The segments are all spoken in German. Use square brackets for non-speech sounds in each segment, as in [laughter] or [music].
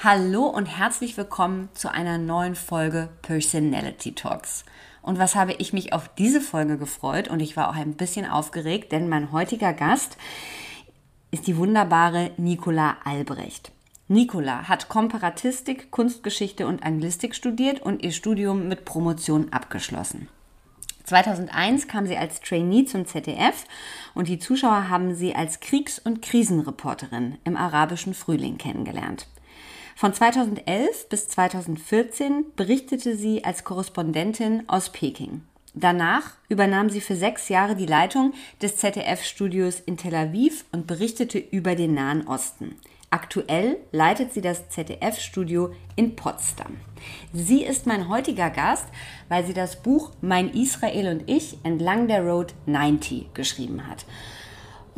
Hallo und herzlich willkommen zu einer neuen Folge Personality Talks. Und was habe ich mich auf diese Folge gefreut und ich war auch ein bisschen aufgeregt, denn mein heutiger Gast ist die wunderbare Nicola Albrecht. Nicola hat Komparatistik, Kunstgeschichte und Anglistik studiert und ihr Studium mit Promotion abgeschlossen. 2001 kam sie als Trainee zum ZDF und die Zuschauer haben sie als Kriegs- und Krisenreporterin im arabischen Frühling kennengelernt. Von 2011 bis 2014 berichtete sie als Korrespondentin aus Peking. Danach übernahm sie für sechs Jahre die Leitung des ZDF-Studios in Tel Aviv und berichtete über den Nahen Osten. Aktuell leitet sie das ZDF-Studio in Potsdam. Sie ist mein heutiger Gast, weil sie das Buch Mein Israel und ich entlang der Road 90 geschrieben hat.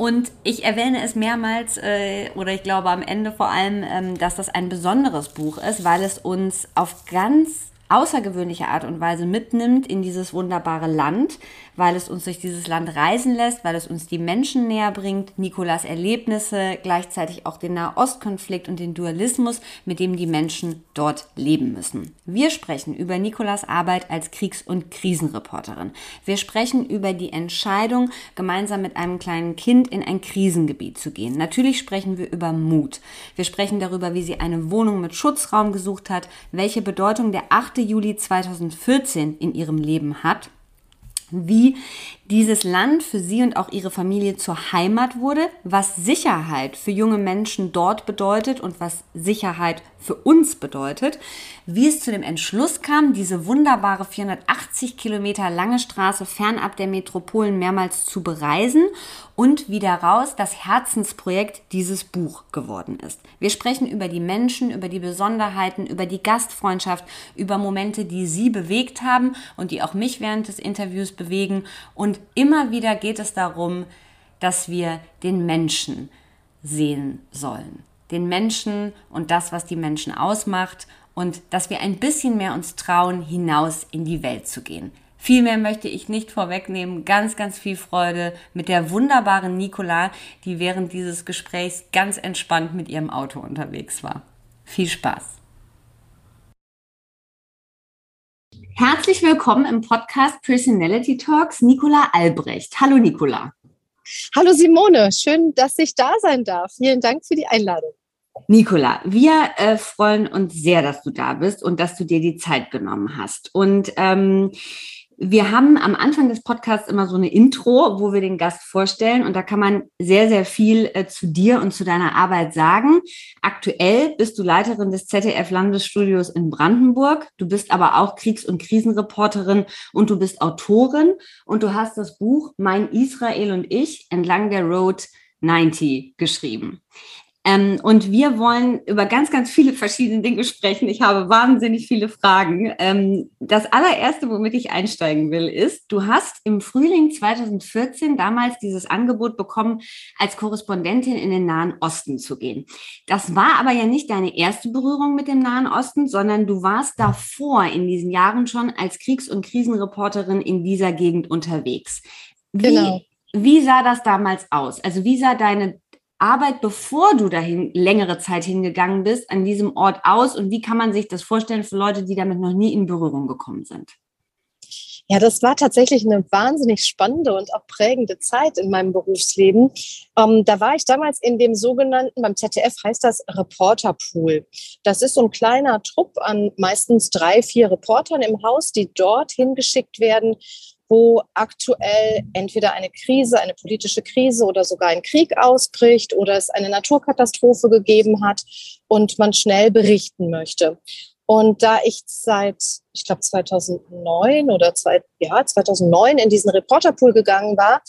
Und ich erwähne es mehrmals, äh, oder ich glaube am Ende vor allem, ähm, dass das ein besonderes Buch ist, weil es uns auf ganz außergewöhnliche Art und Weise mitnimmt in dieses wunderbare Land, weil es uns durch dieses Land reisen lässt, weil es uns die Menschen näher bringt, Nikolas Erlebnisse, gleichzeitig auch den Nahostkonflikt und den Dualismus, mit dem die Menschen dort leben müssen. Wir sprechen über Nikolas Arbeit als Kriegs- und Krisenreporterin. Wir sprechen über die Entscheidung, gemeinsam mit einem kleinen Kind in ein Krisengebiet zu gehen. Natürlich sprechen wir über Mut. Wir sprechen darüber, wie sie eine Wohnung mit Schutzraum gesucht hat, welche Bedeutung der 8. Juli 2014 in ihrem Leben hat wie dieses Land für sie und auch ihre Familie zur Heimat wurde, was Sicherheit für junge Menschen dort bedeutet und was Sicherheit für uns bedeutet, wie es zu dem Entschluss kam, diese wunderbare 480 Kilometer lange Straße fernab der Metropolen mehrmals zu bereisen und wie daraus das Herzensprojekt dieses Buch geworden ist. Wir sprechen über die Menschen, über die Besonderheiten, über die Gastfreundschaft, über Momente, die sie bewegt haben und die auch mich während des Interviews bewegen und immer wieder geht es darum, dass wir den Menschen sehen sollen. Den Menschen und das, was die Menschen ausmacht und dass wir ein bisschen mehr uns trauen, hinaus in die Welt zu gehen. Viel mehr möchte ich nicht vorwegnehmen. Ganz, ganz viel Freude mit der wunderbaren Nicola, die während dieses Gesprächs ganz entspannt mit ihrem Auto unterwegs war. Viel Spaß! Herzlich willkommen im Podcast Personality Talks, Nicola Albrecht. Hallo Nicola. Hallo Simone, schön, dass ich da sein darf. Vielen Dank für die Einladung. Nicola, wir äh, freuen uns sehr, dass du da bist und dass du dir die Zeit genommen hast. Und ähm, wir haben am Anfang des Podcasts immer so eine Intro, wo wir den Gast vorstellen und da kann man sehr, sehr viel äh, zu dir und zu deiner Arbeit sagen. Aktuell bist du Leiterin des ZDF Landesstudios in Brandenburg. Du bist aber auch Kriegs- und Krisenreporterin und du bist Autorin und du hast das Buch Mein Israel und ich entlang der Road 90 geschrieben. Ähm, und wir wollen über ganz, ganz viele verschiedene Dinge sprechen. Ich habe wahnsinnig viele Fragen. Ähm, das allererste, womit ich einsteigen will, ist, du hast im Frühling 2014 damals dieses Angebot bekommen, als Korrespondentin in den Nahen Osten zu gehen. Das war aber ja nicht deine erste Berührung mit dem Nahen Osten, sondern du warst davor in diesen Jahren schon als Kriegs- und Krisenreporterin in dieser Gegend unterwegs. Wie, genau. Wie sah das damals aus? Also wie sah deine Arbeit, bevor du dahin längere Zeit hingegangen bist, an diesem Ort aus? Und wie kann man sich das vorstellen für Leute, die damit noch nie in Berührung gekommen sind? Ja, das war tatsächlich eine wahnsinnig spannende und auch prägende Zeit in meinem Berufsleben. Ähm, da war ich damals in dem sogenannten, beim ZDF heißt das Reporterpool. Das ist so ein kleiner Trupp an meistens drei, vier Reportern im Haus, die dort hingeschickt werden, wo aktuell entweder eine Krise, eine politische Krise oder sogar ein Krieg ausbricht oder es eine Naturkatastrophe gegeben hat und man schnell berichten möchte. Und da ich seit, ich glaube, 2009 oder zwei, ja, 2009 in diesen Reporterpool gegangen war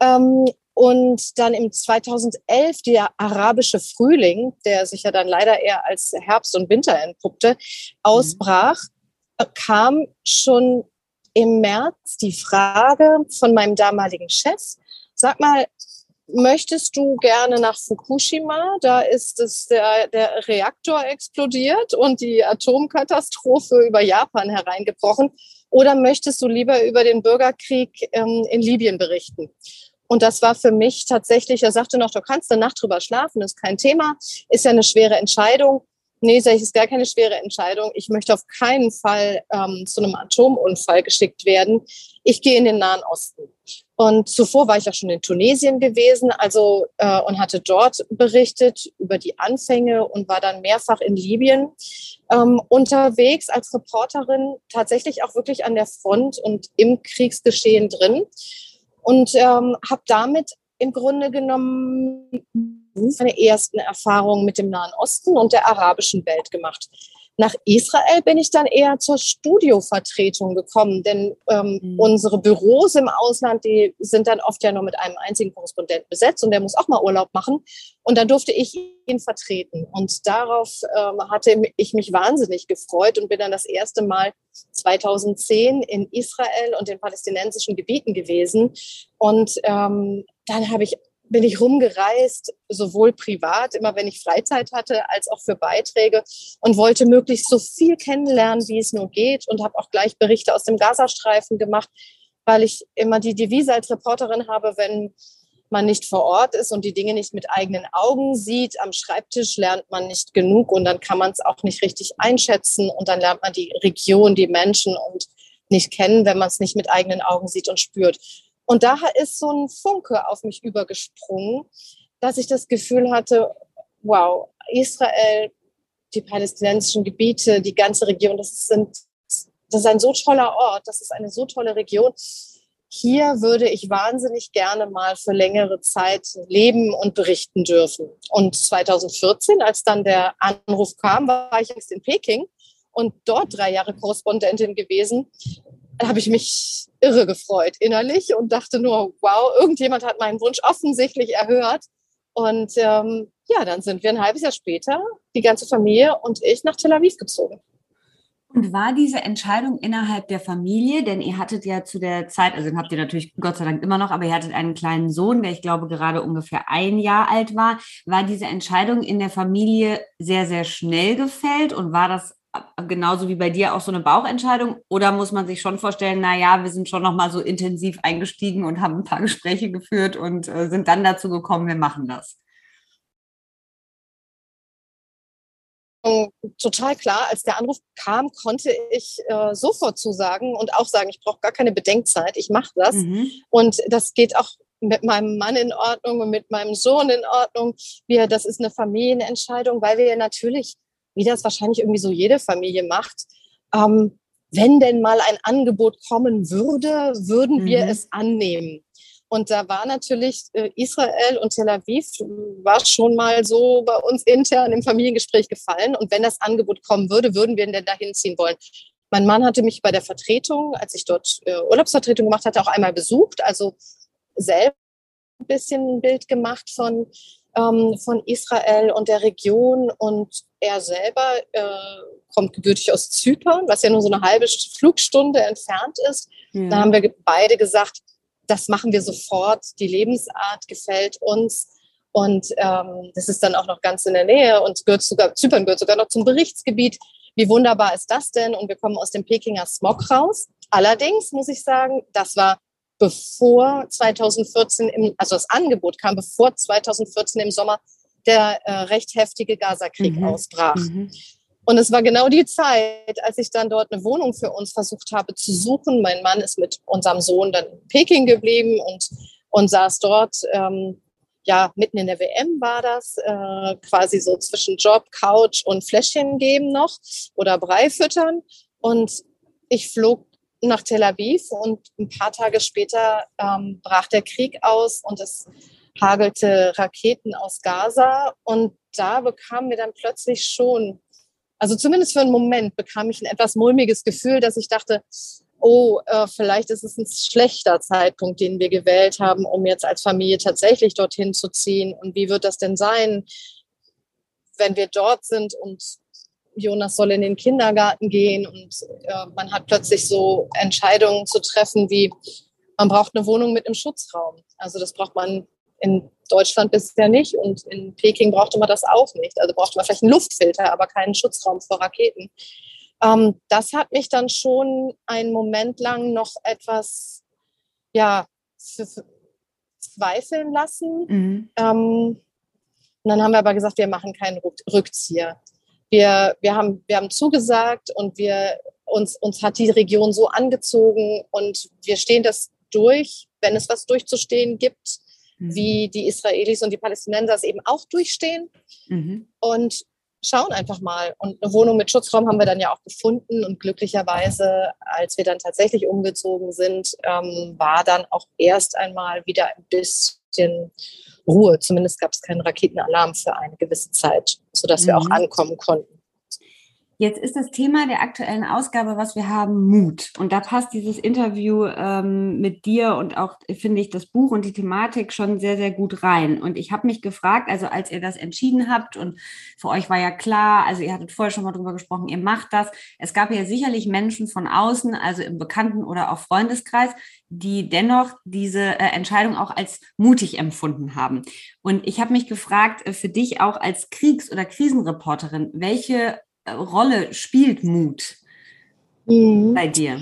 ähm, und dann im 2011 der arabische Frühling, der sich ja dann leider eher als Herbst und Winter entpuppte, ausbrach, mhm. kam schon im März die Frage von meinem damaligen Chef, sag mal, möchtest du gerne nach Fukushima? Da ist es der, der Reaktor explodiert und die Atomkatastrophe über Japan hereingebrochen. Oder möchtest du lieber über den Bürgerkrieg ähm, in Libyen berichten? Und das war für mich tatsächlich, er sagte noch, du kannst eine Nacht drüber schlafen, ist kein Thema, ist ja eine schwere Entscheidung. Nee, ich, ist gar keine schwere Entscheidung. Ich möchte auf keinen Fall ähm, zu einem Atomunfall geschickt werden. Ich gehe in den Nahen Osten. Und zuvor war ich auch schon in Tunesien gewesen, also äh, und hatte dort berichtet über die Anfänge und war dann mehrfach in Libyen ähm, unterwegs als Reporterin, tatsächlich auch wirklich an der Front und im Kriegsgeschehen drin und ähm, habe damit im Grunde genommen meine ersten Erfahrungen mit dem Nahen Osten und der arabischen Welt gemacht. Nach Israel bin ich dann eher zur Studiovertretung gekommen, denn ähm, mhm. unsere Büros im Ausland, die sind dann oft ja nur mit einem einzigen Korrespondenten besetzt und der muss auch mal Urlaub machen. Und dann durfte ich ihn vertreten. Und darauf ähm, hatte ich mich wahnsinnig gefreut und bin dann das erste Mal 2010 in Israel und den palästinensischen Gebieten gewesen. Und ähm, dann habe ich bin ich rumgereist, sowohl privat, immer wenn ich Freizeit hatte, als auch für Beiträge und wollte möglichst so viel kennenlernen, wie es nur geht und habe auch gleich Berichte aus dem Gazastreifen gemacht, weil ich immer die Devise als Reporterin habe, wenn man nicht vor Ort ist und die Dinge nicht mit eigenen Augen sieht, am Schreibtisch lernt man nicht genug und dann kann man es auch nicht richtig einschätzen und dann lernt man die Region, die Menschen und nicht kennen, wenn man es nicht mit eigenen Augen sieht und spürt. Und da ist so ein Funke auf mich übergesprungen, dass ich das Gefühl hatte, wow, Israel, die palästinensischen Gebiete, die ganze Region, das, sind, das ist ein so toller Ort, das ist eine so tolle Region. Hier würde ich wahnsinnig gerne mal für längere Zeit leben und berichten dürfen. Und 2014, als dann der Anruf kam, war ich jetzt in Peking und dort drei Jahre Korrespondentin gewesen habe ich mich irre gefreut innerlich und dachte nur, wow, irgendjemand hat meinen Wunsch offensichtlich erhört. Und ähm, ja, dann sind wir ein halbes Jahr später, die ganze Familie und ich, nach Tel Aviv gezogen. Und war diese Entscheidung innerhalb der Familie, denn ihr hattet ja zu der Zeit, also habt ihr natürlich Gott sei Dank immer noch, aber ihr hattet einen kleinen Sohn, der ich glaube gerade ungefähr ein Jahr alt war. War diese Entscheidung in der Familie sehr, sehr schnell gefällt und war das genauso wie bei dir auch so eine Bauchentscheidung? Oder muss man sich schon vorstellen, na ja, wir sind schon noch mal so intensiv eingestiegen und haben ein paar Gespräche geführt und äh, sind dann dazu gekommen, wir machen das? Total klar, als der Anruf kam, konnte ich äh, sofort zusagen und auch sagen, ich brauche gar keine Bedenkzeit, ich mache das. Mhm. Und das geht auch mit meinem Mann in Ordnung und mit meinem Sohn in Ordnung. Wir, das ist eine Familienentscheidung, weil wir natürlich wie das wahrscheinlich irgendwie so jede Familie macht. Ähm, wenn denn mal ein Angebot kommen würde, würden wir mhm. es annehmen. Und da war natürlich äh, Israel und Tel Aviv war schon mal so bei uns intern im Familiengespräch gefallen. Und wenn das Angebot kommen würde, würden wir denn dahin ziehen wollen. Mein Mann hatte mich bei der Vertretung, als ich dort äh, Urlaubsvertretung gemacht hatte, auch einmal besucht. Also selbst ein bisschen ein Bild gemacht von ähm, von Israel und der Region. Und er selber äh, kommt gebürtig aus Zypern, was ja nur so eine halbe Flugstunde entfernt ist. Ja. Da haben wir beide gesagt, das machen wir sofort. Die Lebensart gefällt uns. Und ähm, das ist dann auch noch ganz in der Nähe und gehört sogar, Zypern gehört sogar noch zum Berichtsgebiet. Wie wunderbar ist das denn? Und wir kommen aus dem Pekinger Smog raus. Allerdings muss ich sagen, das war bevor 2014, im, also das Angebot kam, bevor 2014 im Sommer der äh, recht heftige Gazakrieg mhm. ausbrach. Mhm. Und es war genau die Zeit, als ich dann dort eine Wohnung für uns versucht habe zu suchen. Mein Mann ist mit unserem Sohn dann in Peking geblieben und, und saß dort. Ähm, ja, mitten in der WM war das, äh, quasi so zwischen Job, Couch und Fläschchen geben noch oder Brei füttern. Und ich flog nach Tel Aviv und ein paar Tage später ähm, brach der Krieg aus und es hagelte Raketen aus Gaza. Und da bekamen wir dann plötzlich schon also zumindest für einen Moment bekam ich ein etwas mulmiges Gefühl, dass ich dachte, oh, äh, vielleicht ist es ein schlechter Zeitpunkt, den wir gewählt haben, um jetzt als Familie tatsächlich dorthin zu ziehen. Und wie wird das denn sein, wenn wir dort sind und Jonas soll in den Kindergarten gehen und äh, man hat plötzlich so Entscheidungen zu treffen wie, man braucht eine Wohnung mit einem Schutzraum. Also das braucht man in Deutschland bisher nicht und in Peking brauchte man das auch nicht. Also brauchte man vielleicht einen Luftfilter, aber keinen Schutzraum vor Raketen. Ähm, das hat mich dann schon einen Moment lang noch etwas, ja, zweifeln lassen. Mhm. Ähm, und dann haben wir aber gesagt, wir machen keinen Rückzieher. Wir, wir, haben, wir haben zugesagt und wir, uns, uns hat die Region so angezogen und wir stehen das durch, wenn es was durchzustehen gibt mhm. wie die Israelis und die Palästinenser es eben auch durchstehen. Mhm. Und schauen einfach mal. Und eine Wohnung mit Schutzraum haben wir dann ja auch gefunden. Und glücklicherweise, als wir dann tatsächlich umgezogen sind, ähm, war dann auch erst einmal wieder ein bisschen Ruhe. Zumindest gab es keinen Raketenalarm für eine gewisse Zeit, sodass mhm. wir auch mhm. ankommen konnten. Jetzt ist das Thema der aktuellen Ausgabe, was wir haben, Mut. Und da passt dieses Interview ähm, mit dir und auch, finde ich, das Buch und die Thematik schon sehr, sehr gut rein. Und ich habe mich gefragt, also als ihr das entschieden habt und für euch war ja klar, also ihr hattet vorher schon mal drüber gesprochen, ihr macht das. Es gab ja sicherlich Menschen von außen, also im Bekannten- oder auch Freundeskreis, die dennoch diese äh, Entscheidung auch als mutig empfunden haben. Und ich habe mich gefragt, äh, für dich auch als Kriegs- oder Krisenreporterin, welche Rolle spielt Mut mhm. bei dir?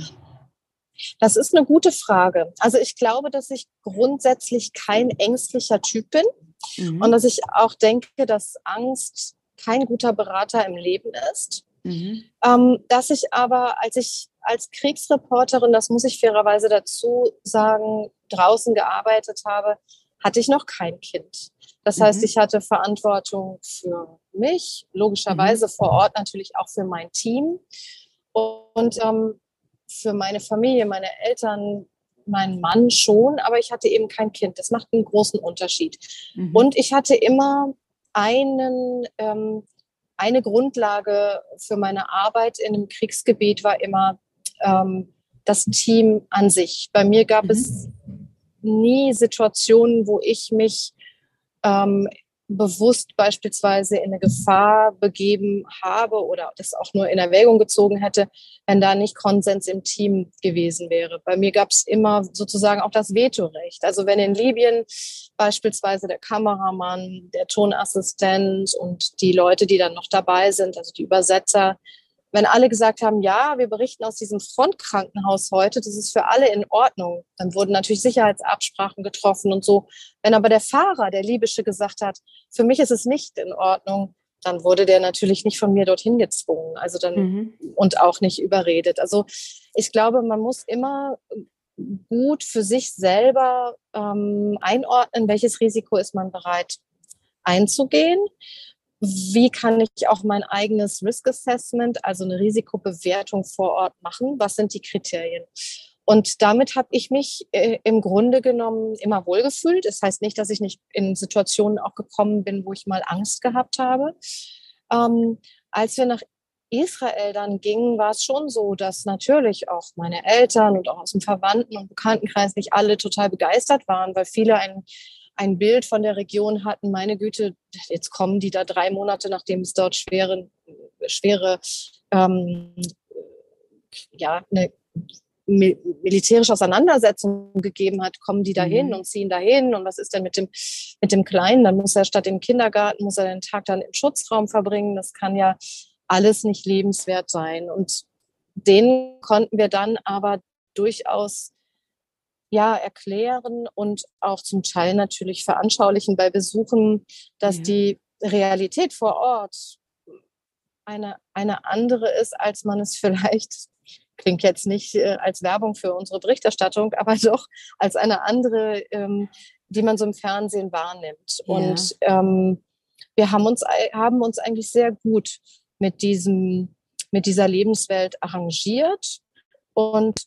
Das ist eine gute Frage. Also ich glaube, dass ich grundsätzlich kein ängstlicher Typ bin mhm. und dass ich auch denke, dass Angst kein guter Berater im Leben ist. Mhm. Ähm, dass ich aber, als ich als Kriegsreporterin, das muss ich fairerweise dazu sagen, draußen gearbeitet habe, hatte ich noch kein Kind. Das heißt, mhm. ich hatte Verantwortung für mich, logischerweise mhm. vor Ort natürlich auch für mein Team und ähm, für meine Familie, meine Eltern, meinen Mann schon, aber ich hatte eben kein Kind. Das macht einen großen Unterschied. Mhm. Und ich hatte immer einen, ähm, eine Grundlage für meine Arbeit in einem Kriegsgebiet war immer ähm, das Team an sich. Bei mir gab es mhm. nie Situationen, wo ich mich ähm, bewusst beispielsweise in eine Gefahr begeben habe oder das auch nur in Erwägung gezogen hätte, wenn da nicht Konsens im Team gewesen wäre. Bei mir gab es immer sozusagen auch das Vetorecht. Also wenn in Libyen beispielsweise der Kameramann, der Tonassistent und die Leute, die dann noch dabei sind, also die Übersetzer, wenn alle gesagt haben, ja, wir berichten aus diesem Frontkrankenhaus heute, das ist für alle in Ordnung, dann wurden natürlich Sicherheitsabsprachen getroffen und so. Wenn aber der Fahrer, der Libysche, gesagt hat, für mich ist es nicht in Ordnung, dann wurde der natürlich nicht von mir dorthin gezwungen, also dann mhm. und auch nicht überredet. Also ich glaube, man muss immer gut für sich selber ähm, einordnen, welches Risiko ist man bereit einzugehen wie kann ich auch mein eigenes Risk Assessment, also eine Risikobewertung vor Ort machen? Was sind die Kriterien? Und damit habe ich mich äh, im Grunde genommen immer wohlgefühlt. Das heißt nicht, dass ich nicht in Situationen auch gekommen bin, wo ich mal Angst gehabt habe. Ähm, als wir nach Israel dann gingen, war es schon so, dass natürlich auch meine Eltern und auch aus dem Verwandten- und Bekanntenkreis nicht alle total begeistert waren, weil viele ein ein Bild von der Region hatten, meine Güte, jetzt kommen die da drei Monate, nachdem es dort schwere, schwere ähm, ja, eine militärische Auseinandersetzung gegeben hat, kommen die dahin mhm. und ziehen dahin und was ist denn mit dem, mit dem Kleinen? Dann muss er statt im Kindergarten, muss er den Tag dann im Schutzraum verbringen. Das kann ja alles nicht lebenswert sein. Und den konnten wir dann aber durchaus ja, erklären und auch zum Teil natürlich veranschaulichen bei Besuchen, dass ja. die Realität vor Ort eine, eine andere ist, als man es [laughs] vielleicht, klingt jetzt nicht äh, als Werbung für unsere Berichterstattung, aber [laughs] doch als eine andere, ähm, die man so im Fernsehen wahrnimmt. Ja. Und ähm, wir haben uns, haben uns eigentlich sehr gut mit diesem, mit dieser Lebenswelt arrangiert. Und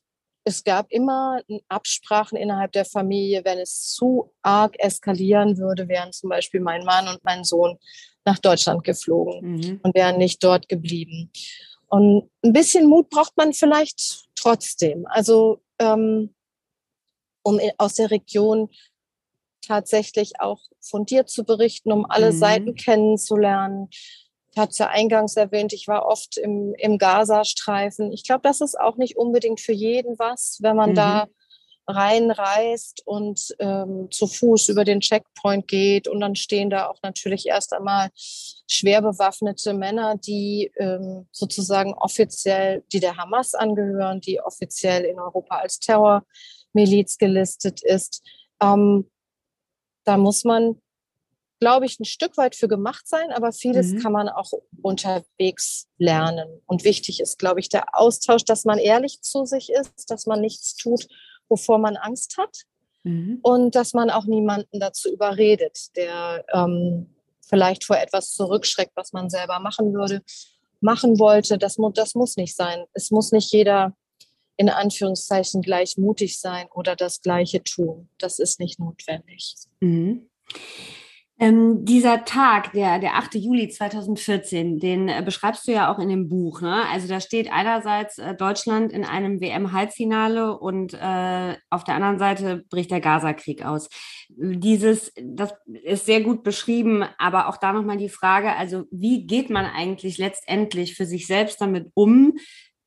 es gab immer Absprachen innerhalb der Familie, wenn es zu arg eskalieren würde, wären zum Beispiel mein Mann und mein Sohn nach Deutschland geflogen mhm. und wären nicht dort geblieben. Und ein bisschen Mut braucht man vielleicht trotzdem. Also um aus der Region tatsächlich auch fundiert zu berichten, um alle mhm. Seiten kennenzulernen. Ich hatte es ja eingangs erwähnt, ich war oft im, im Gazastreifen. Ich glaube, das ist auch nicht unbedingt für jeden was, wenn man mhm. da reinreist und ähm, zu Fuß über den Checkpoint geht. Und dann stehen da auch natürlich erst einmal schwer bewaffnete Männer, die ähm, sozusagen offiziell, die der Hamas angehören, die offiziell in Europa als Terrormiliz gelistet ist. Ähm, da muss man, glaube ich, ein Stück weit für gemacht sein, aber vieles mhm. kann man auch unterwegs lernen. Und wichtig ist, glaube ich, der Austausch, dass man ehrlich zu sich ist, dass man nichts tut, wovor man Angst hat. Mhm. Und dass man auch niemanden dazu überredet, der ähm, vielleicht vor etwas zurückschreckt, was man selber machen würde, machen wollte. Das, das muss nicht sein. Es muss nicht jeder in Anführungszeichen gleich mutig sein oder das Gleiche tun. Das ist nicht notwendig. Mhm. Ähm, dieser Tag, der, der 8. Juli 2014, den äh, beschreibst du ja auch in dem Buch. Ne? Also da steht einerseits äh, Deutschland in einem WM-Halbfinale und äh, auf der anderen Seite bricht der Gaza-Krieg aus. Dieses, das ist sehr gut beschrieben, aber auch da nochmal die Frage, also wie geht man eigentlich letztendlich für sich selbst damit um,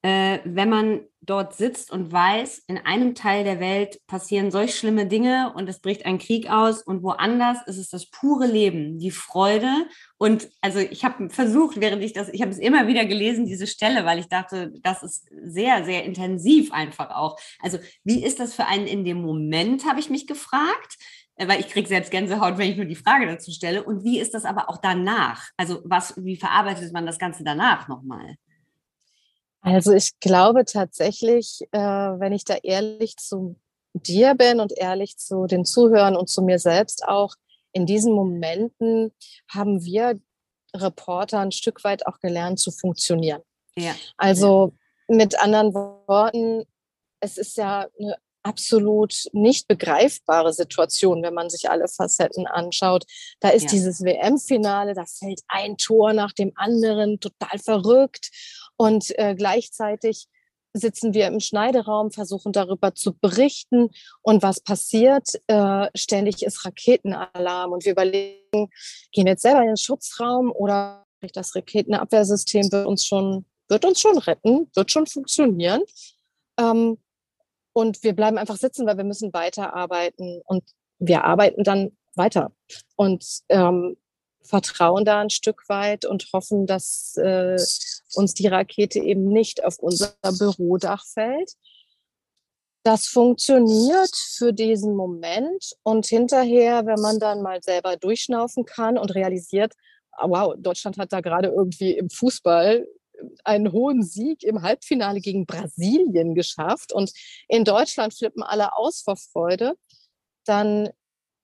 äh, wenn man dort sitzt und weiß, in einem Teil der Welt passieren solch schlimme Dinge und es bricht ein Krieg aus und woanders ist es das pure Leben, die Freude. Und also ich habe versucht, während ich das, ich habe es immer wieder gelesen, diese Stelle, weil ich dachte, das ist sehr, sehr intensiv einfach auch. Also wie ist das für einen in dem Moment, habe ich mich gefragt äh, weil ich kriege selbst Gänsehaut, wenn ich nur die Frage dazu stelle. Und wie ist das aber auch danach? Also was, wie verarbeitet man das Ganze danach nochmal? Also ich glaube tatsächlich, äh, wenn ich da ehrlich zu dir bin und ehrlich zu den Zuhörern und zu mir selbst auch, in diesen Momenten haben wir Reporter ein Stück weit auch gelernt zu funktionieren. Ja. Also mit anderen Worten, es ist ja eine absolut nicht begreifbare Situation, wenn man sich alle Facetten anschaut. Da ist ja. dieses WM-Finale, da fällt ein Tor nach dem anderen, total verrückt. Und äh, gleichzeitig sitzen wir im Schneideraum, versuchen darüber zu berichten. Und was passiert? Äh, ständig ist Raketenalarm. Und wir überlegen, gehen wir jetzt selber in den Schutzraum oder das Raketenabwehrsystem wird uns schon, wird uns schon retten, wird schon funktionieren. Ähm, und wir bleiben einfach sitzen, weil wir müssen weiterarbeiten. Und wir arbeiten dann weiter. Und ähm, vertrauen da ein Stück weit und hoffen, dass äh, uns die Rakete eben nicht auf unser Bürodach fällt. Das funktioniert für diesen Moment und hinterher, wenn man dann mal selber durchschnaufen kann und realisiert, ah, wow, Deutschland hat da gerade irgendwie im Fußball einen hohen Sieg im Halbfinale gegen Brasilien geschafft und in Deutschland flippen alle aus vor Freude, dann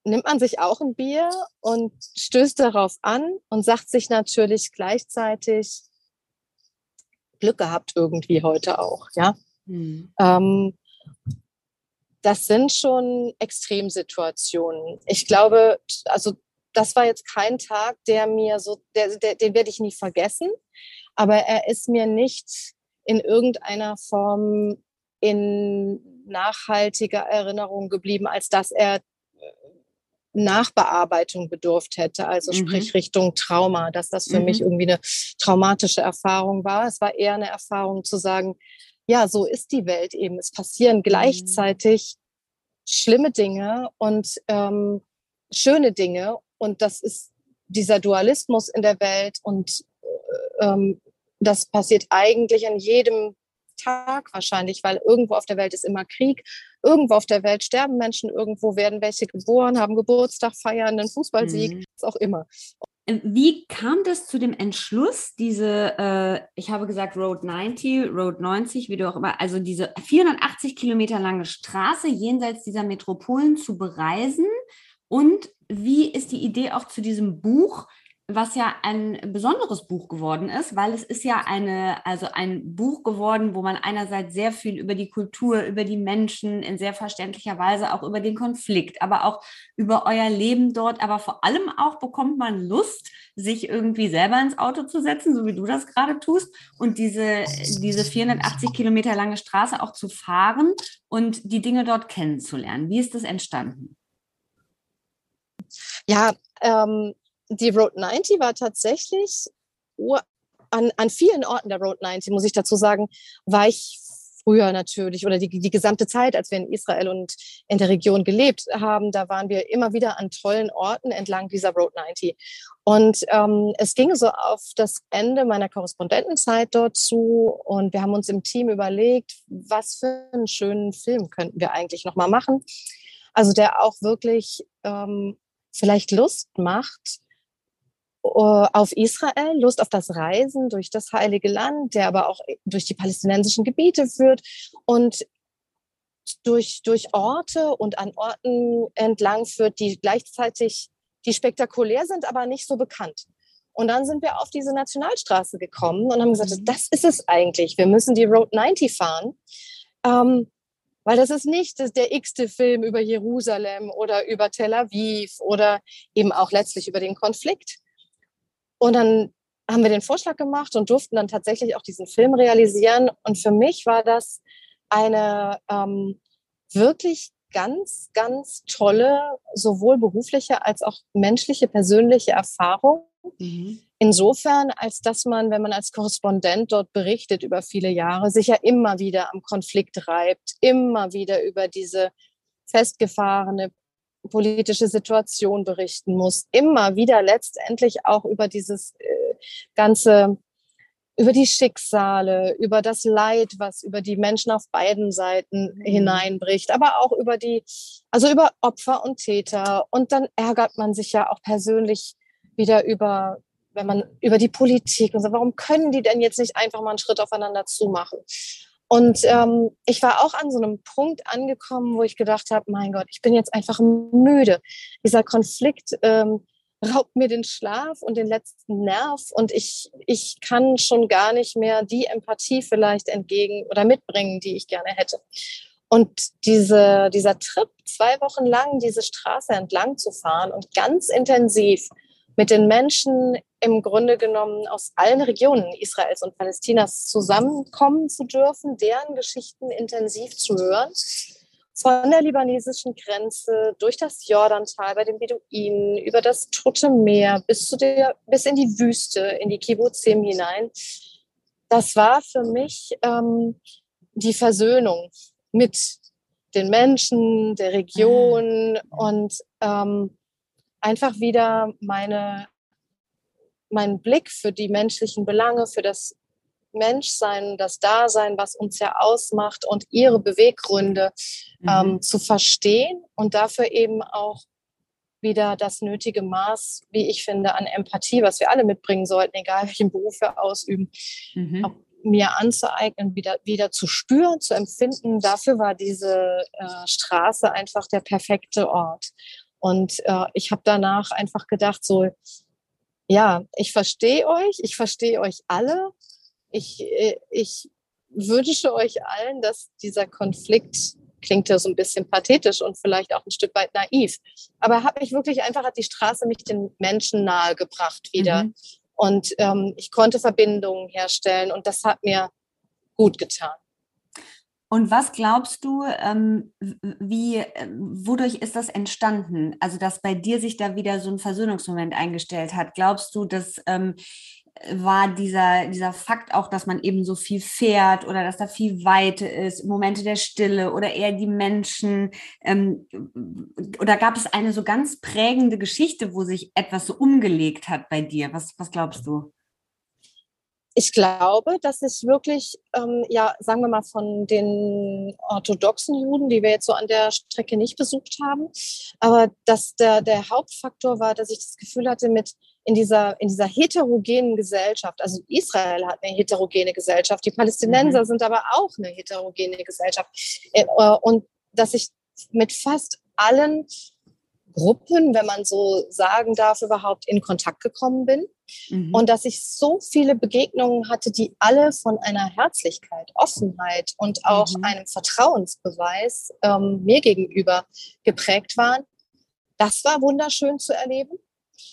nimmt man sich auch ein Bier und stößt darauf an und sagt sich natürlich gleichzeitig Glück gehabt irgendwie heute auch, ja. Mhm. Ähm, das sind schon Extremsituationen. Ich glaube, also das war jetzt kein Tag, der mir so, der, der, den werde ich nie vergessen, aber er ist mir nicht in irgendeiner Form in nachhaltiger Erinnerung geblieben, als dass er Nachbearbeitung bedurft hätte, also mhm. sprich Richtung Trauma, dass das für mhm. mich irgendwie eine traumatische Erfahrung war. Es war eher eine Erfahrung zu sagen, ja, so ist die Welt eben. Es passieren mhm. gleichzeitig schlimme Dinge und ähm, schöne Dinge und das ist dieser Dualismus in der Welt und äh, ähm, das passiert eigentlich an jedem Tag wahrscheinlich, weil irgendwo auf der Welt ist immer Krieg, irgendwo auf der Welt sterben Menschen, irgendwo werden welche geboren, haben Geburtstag, feiern einen Fußballsieg, mhm. was auch immer. äh, wie kam das zu dem Entschluss, diese, äh, ich habe gesagt Road 90, Road 90, wie du auch immer, also diese 480 Kilometer lange Straße jenseits dieser Metropolen zu bereisen? Und wie ist die Idee auch zu diesem Buch? Was ja ein besonderes Buch geworden ist, weil es ist ja eine, also ein Buch geworden, wo man einerseits sehr viel über die Kultur, über die Menschen in sehr verständlicher Weise auch über den Konflikt, aber auch über euer Leben dort, aber vor allem auch bekommt man Lust, sich irgendwie selber ins Auto zu setzen, so wie du das gerade tust, und diese, diese 480 Kilometer lange Straße auch zu fahren und die Dinge dort kennenzulernen. Wie ist das entstanden? Ja, ähm, die Road 90 war tatsächlich an, an vielen Orten der Road 90, muss ich dazu sagen, war ich früher natürlich oder die, die gesamte Zeit, als wir in Israel und in der Region gelebt haben, da waren wir immer wieder an tollen Orten entlang dieser Road 90. Und ähm, es ging so auf das Ende meiner Korrespondentenzeit dort zu und wir haben uns im Team überlegt, was für einen schönen Film könnten wir eigentlich nochmal machen. Also der auch wirklich ähm, vielleicht Lust macht, auf Israel, Lust auf das Reisen durch das heilige Land, der aber auch durch die palästinensischen Gebiete führt und durch, durch Orte und an Orten entlang führt, die gleichzeitig, die spektakulär sind, aber nicht so bekannt. Und dann sind wir auf diese Nationalstraße gekommen und haben gesagt, mhm. das ist es eigentlich. Wir müssen die Road 90 fahren. Ähm, weil das ist nicht der x-te Film über Jerusalem oder über Tel Aviv oder eben auch letztlich über den Konflikt, und dann haben wir den Vorschlag gemacht und durften dann tatsächlich auch diesen Film realisieren. Und für mich war das eine ähm, wirklich ganz, ganz tolle, sowohl berufliche als auch menschliche, persönliche Erfahrung. Mhm. Insofern, als dass man, wenn man als Korrespondent dort berichtet über viele Jahre, sich ja immer wieder am Konflikt reibt, immer wieder über diese festgefahrene politische Situation berichten muss, immer wieder letztendlich auch über dieses äh, ganze, über die Schicksale, über das Leid, was über die Menschen auf beiden Seiten mhm. hineinbricht, aber auch über die, also über Opfer und Täter. Und dann ärgert man sich ja auch persönlich wieder über, wenn man über die Politik und so, warum können die denn jetzt nicht einfach mal einen Schritt aufeinander zumachen? Und ähm, ich war auch an so einem Punkt angekommen, wo ich gedacht habe, mein Gott, ich bin jetzt einfach müde. Dieser Konflikt ähm, raubt mir den Schlaf und den letzten Nerv und ich, ich kann schon gar nicht mehr die Empathie vielleicht entgegen oder mitbringen, die ich gerne hätte. Und diese, dieser Trip, zwei Wochen lang diese Straße entlang zu fahren und ganz intensiv mit den Menschen im Grunde genommen aus allen Regionen Israels und Palästinas zusammenkommen zu dürfen, deren Geschichten intensiv zu hören. Von der libanesischen Grenze durch das Jordantal bei den Beduinen, über das Tote Meer bis, zu der, bis in die Wüste, in die Kibbutzim hinein. Das war für mich ähm, die Versöhnung mit den Menschen, der Region mhm. und ähm, einfach wieder meine, meinen Blick für die menschlichen Belange, für das Menschsein, das Dasein, was uns ja ausmacht und ihre Beweggründe mhm. ähm, zu verstehen und dafür eben auch wieder das nötige Maß, wie ich finde, an Empathie, was wir alle mitbringen sollten, egal welchen Beruf wir ausüben, mhm. mir anzueignen, wieder, wieder zu spüren, zu empfinden. Dafür war diese äh, Straße einfach der perfekte Ort. Und äh, ich habe danach einfach gedacht, so, ja, ich verstehe euch, ich verstehe euch alle. Ich, äh, ich wünsche euch allen, dass dieser Konflikt klingt ja so ein bisschen pathetisch und vielleicht auch ein Stück weit naiv. Aber er hat mich wirklich einfach, hat die Straße mich den Menschen nahegebracht wieder. Mhm. Und ähm, ich konnte Verbindungen herstellen und das hat mir gut getan. Und was glaubst du, ähm, wie, äh, wodurch ist das entstanden? Also, dass bei dir sich da wieder so ein Versöhnungsmoment eingestellt hat. Glaubst du, das ähm, war dieser, dieser Fakt auch, dass man eben so viel fährt oder dass da viel Weite ist, Momente der Stille oder eher die Menschen? Ähm, oder gab es eine so ganz prägende Geschichte, wo sich etwas so umgelegt hat bei dir? Was, was glaubst du? Ich glaube, dass ich wirklich, ähm, ja, sagen wir mal, von den orthodoxen Juden, die wir jetzt so an der Strecke nicht besucht haben, aber dass der, der Hauptfaktor war, dass ich das Gefühl hatte, mit in dieser, in dieser heterogenen Gesellschaft, also Israel hat eine heterogene Gesellschaft, die Palästinenser mhm. sind aber auch eine heterogene Gesellschaft. Äh, und dass ich mit fast allen Gruppen, wenn man so sagen darf, überhaupt in Kontakt gekommen bin. Mhm. Und dass ich so viele Begegnungen hatte, die alle von einer Herzlichkeit, Offenheit und auch mhm. einem Vertrauensbeweis ähm, mir gegenüber geprägt waren. Das war wunderschön zu erleben.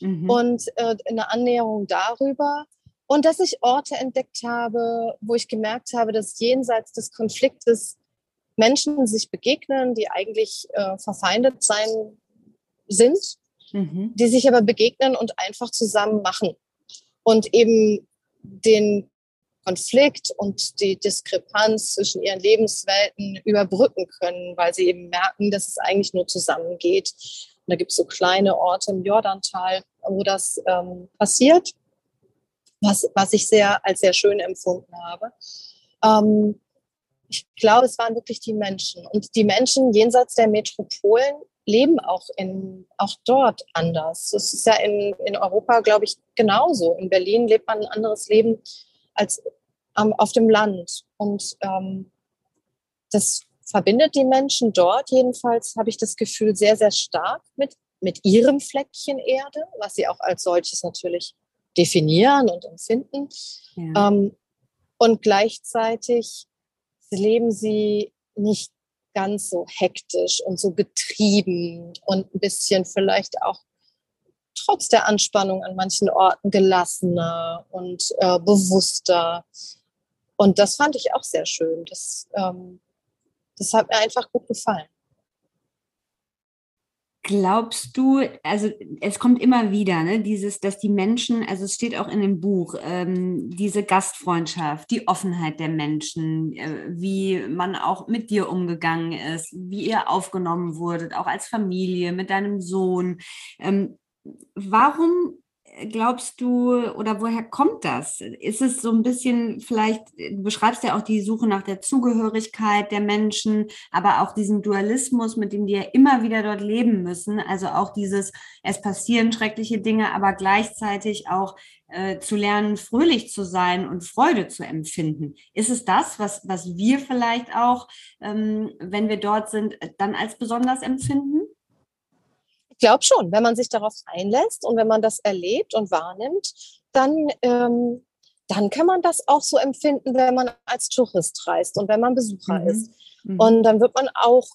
Mhm. Und äh, eine Annäherung darüber. Und dass ich Orte entdeckt habe, wo ich gemerkt habe, dass jenseits des Konfliktes Menschen sich begegnen, die eigentlich äh, verfeindet sein sind, mhm. die sich aber begegnen und einfach zusammen machen und eben den Konflikt und die Diskrepanz zwischen ihren Lebenswelten überbrücken können, weil sie eben merken, dass es eigentlich nur zusammengeht. Und da gibt es so kleine Orte im Jordantal, wo das ähm, passiert, was, was ich sehr als sehr schön empfunden habe. Ähm, ich glaube, es waren wirklich die Menschen. Und die Menschen jenseits der Metropolen leben auch, in, auch dort anders. Das ist ja in, in Europa, glaube ich, genauso. In Berlin lebt man ein anderes Leben als ähm, auf dem Land. Und ähm, das verbindet die Menschen dort jedenfalls, habe ich das Gefühl, sehr, sehr stark mit, mit ihrem Fleckchen Erde, was sie auch als solches natürlich definieren und empfinden. Ja. Ähm, und gleichzeitig leben sie nicht ganz so hektisch und so getrieben und ein bisschen vielleicht auch trotz der Anspannung an manchen Orten gelassener und äh, bewusster. Und das fand ich auch sehr schön. Das, ähm, das hat mir einfach gut gefallen. Glaubst du, also es kommt immer wieder, ne, dieses, dass die Menschen, also es steht auch in dem Buch, ähm, diese Gastfreundschaft, die Offenheit der Menschen, äh, wie man auch mit dir umgegangen ist, wie ihr aufgenommen wurdet, auch als Familie, mit deinem Sohn. Ähm, warum glaubst du oder woher kommt das? Ist es so ein bisschen vielleicht, du beschreibst ja auch die Suche nach der Zugehörigkeit der Menschen, aber auch diesen Dualismus, mit dem die ja immer wieder dort leben müssen. Also auch dieses, es passieren schreckliche Dinge, aber gleichzeitig auch äh, zu lernen, fröhlich zu sein und Freude zu empfinden. Ist es das, was, was wir vielleicht auch, ähm, wenn wir dort sind, dann als besonders empfinden? Ich glaube schon, wenn man sich darauf einlässt und wenn man das erlebt und wahrnimmt, dann, ähm, dann kann man das auch so empfinden, wenn man als Tourist reist und wenn man Besucher mhm. ist. Mhm. Und dann wird man auch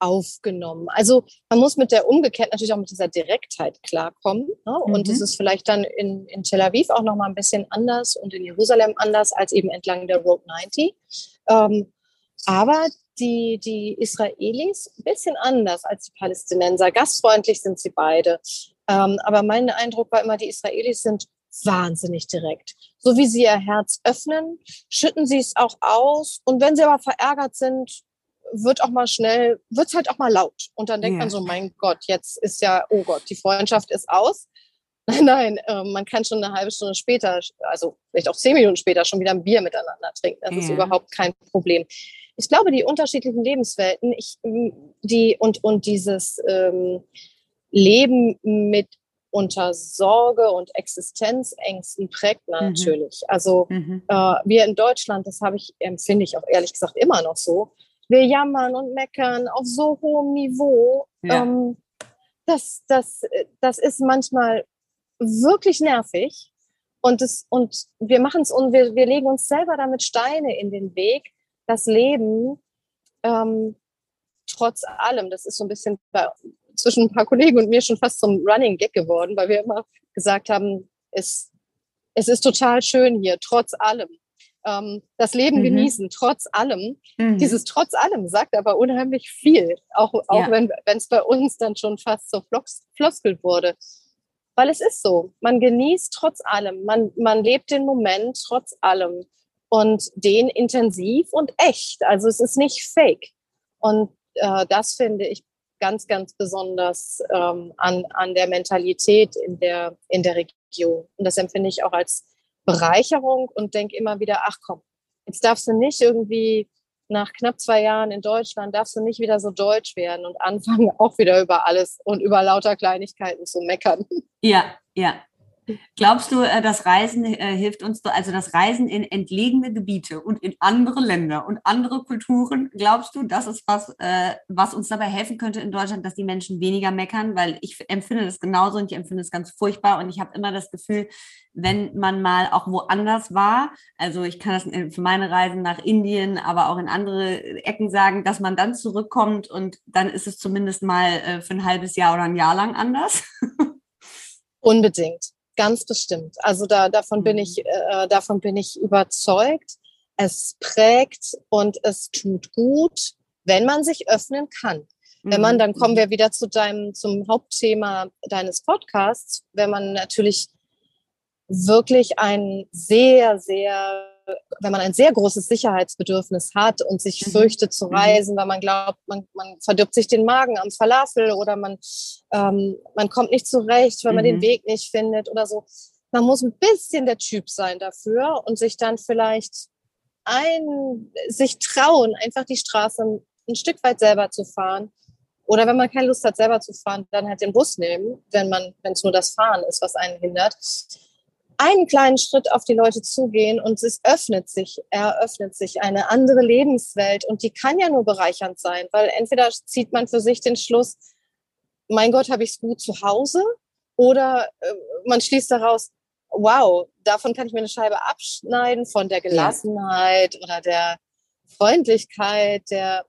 aufgenommen. Also man muss mit der umgekehrt natürlich auch mit dieser Direktheit klarkommen. Ne? Und es mhm. ist vielleicht dann in, in Tel Aviv auch nochmal ein bisschen anders und in Jerusalem anders als eben entlang der Road 90. Ähm, aber die, die Israelis ein bisschen anders als die Palästinenser. Gastfreundlich sind sie beide. Ähm, aber mein Eindruck war immer, die Israelis sind wahnsinnig direkt. So wie sie ihr Herz öffnen, schütten sie es auch aus. Und wenn sie aber verärgert sind, wird auch mal schnell, wird es halt auch mal laut. Und dann denkt ja. man so, mein Gott, jetzt ist ja, oh Gott, die Freundschaft ist aus. [laughs] Nein, nein, äh, man kann schon eine halbe Stunde später, also vielleicht auch zehn Minuten später schon wieder ein Bier miteinander trinken. Das ja. ist überhaupt kein Problem ich glaube, die unterschiedlichen Lebenswelten ich, die, und, und dieses ähm, Leben mit unter Sorge und Existenzängsten prägt mhm. natürlich. Mhm. Also mhm. Äh, wir in Deutschland, das habe ich, empfinde ich auch ehrlich gesagt immer noch so. Wir jammern und meckern auf so hohem Niveau. Ja. Ähm, das, das, das ist manchmal wirklich nervig. Und, das, und wir machen es und wir, wir legen uns selber damit Steine in den Weg, das Leben ähm, trotz allem, das ist so ein bisschen bei, zwischen ein paar Kollegen und mir schon fast zum Running Gag geworden, weil wir immer gesagt haben, es, es ist total schön hier, trotz allem. Ähm, das Leben mhm. genießen, trotz allem. Mhm. Dieses trotz allem sagt aber unheimlich viel, auch, auch ja. wenn es bei uns dann schon fast so floskelt wurde. Weil es ist so, man genießt trotz allem, man, man lebt den Moment trotz allem und den intensiv und echt. Also es ist nicht fake. Und äh, das finde ich ganz, ganz besonders ähm, an, an der Mentalität in der, in der Region. Und das empfinde ich auch als Bereicherung und denke immer wieder, ach komm, jetzt darfst du nicht irgendwie nach knapp zwei Jahren in Deutschland, darfst du nicht wieder so deutsch werden und anfangen [laughs] auch wieder über alles und über lauter Kleinigkeiten zu meckern. Ja, ja, Glaubst du, äh, das Reisen äh, hilft uns, also das Reisen in entlegene Gebiete und in andere Länder und andere Kulturen, glaubst du, das ist was, äh, was uns dabei helfen könnte in Deutschland, dass die Menschen weniger meckern? Weil ich empfinde das genauso und ich empfinde es ganz furchtbar und ich habe immer das Gefühl, wenn man mal auch woanders war, also ich kann das für meine Reisen nach Indien, aber auch in andere Ecken sagen, dass man dann zurückkommt und dann ist es zumindest mal für ein halbes Jahr oder ein Jahr lang anders. [laughs] Unbedingt. Ganz bestimmt. Also da, davon bin ich, mhm. äh, davon bin ich überzeugt. Es prägt und es tut gut, wenn man sich öffnen kann. Wenn man, mhm. dann kommen wir wieder zu deinem, zum Hauptthema deines Podcasts, wenn man natürlich wirklich ein sehr, sehr wenn man ein sehr großes Sicherheitsbedürfnis hat und sich mhm. fürchtet zu mhm. reisen, weil man glaubt, man, man verdirbt sich den Magen am Falafel oder man, ähm, man kommt nicht zurecht, weil man den mhm. Weg nicht findet oder so. Man muss ein bisschen der Typ sein dafür und sich dann vielleicht ein, sich trauen, einfach die Straße ein, ein Stück weit selber zu fahren. Oder wenn man keine Lust hat, selber zu fahren, dann halt den Bus nehmen, wenn man, wenn es nur das Fahren ist, was einen hindert einen kleinen Schritt auf die Leute zugehen und es öffnet sich, eröffnet sich eine andere Lebenswelt und die kann ja nur bereichernd sein, weil entweder zieht man für sich den Schluss, mein Gott, habe ich es gut zu Hause oder äh, man schließt daraus, wow, davon kann ich mir eine Scheibe abschneiden von der Gelassenheit ja. oder der Freundlichkeit, der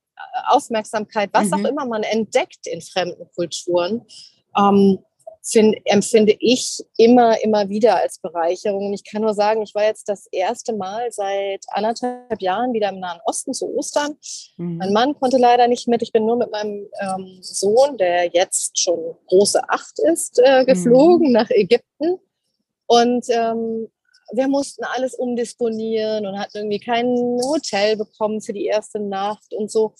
Aufmerksamkeit, was mhm. auch immer man entdeckt in fremden Kulturen. Ähm, find, empfinde ich immer, immer wieder als Bereicherung. Und ich kann nur sagen, ich war jetzt das erste Mal seit anderthalb Jahren wieder im Nahen Osten zu Ostern. Mhm. Mein Mann konnte leider nicht mit. Ich bin nur mit meinem ähm, Sohn, der jetzt schon große Acht ist, äh, geflogen mhm. nach Ägypten. Und ähm, wir mussten alles umdisponieren und hatten irgendwie kein Hotel bekommen für die erste Nacht und so.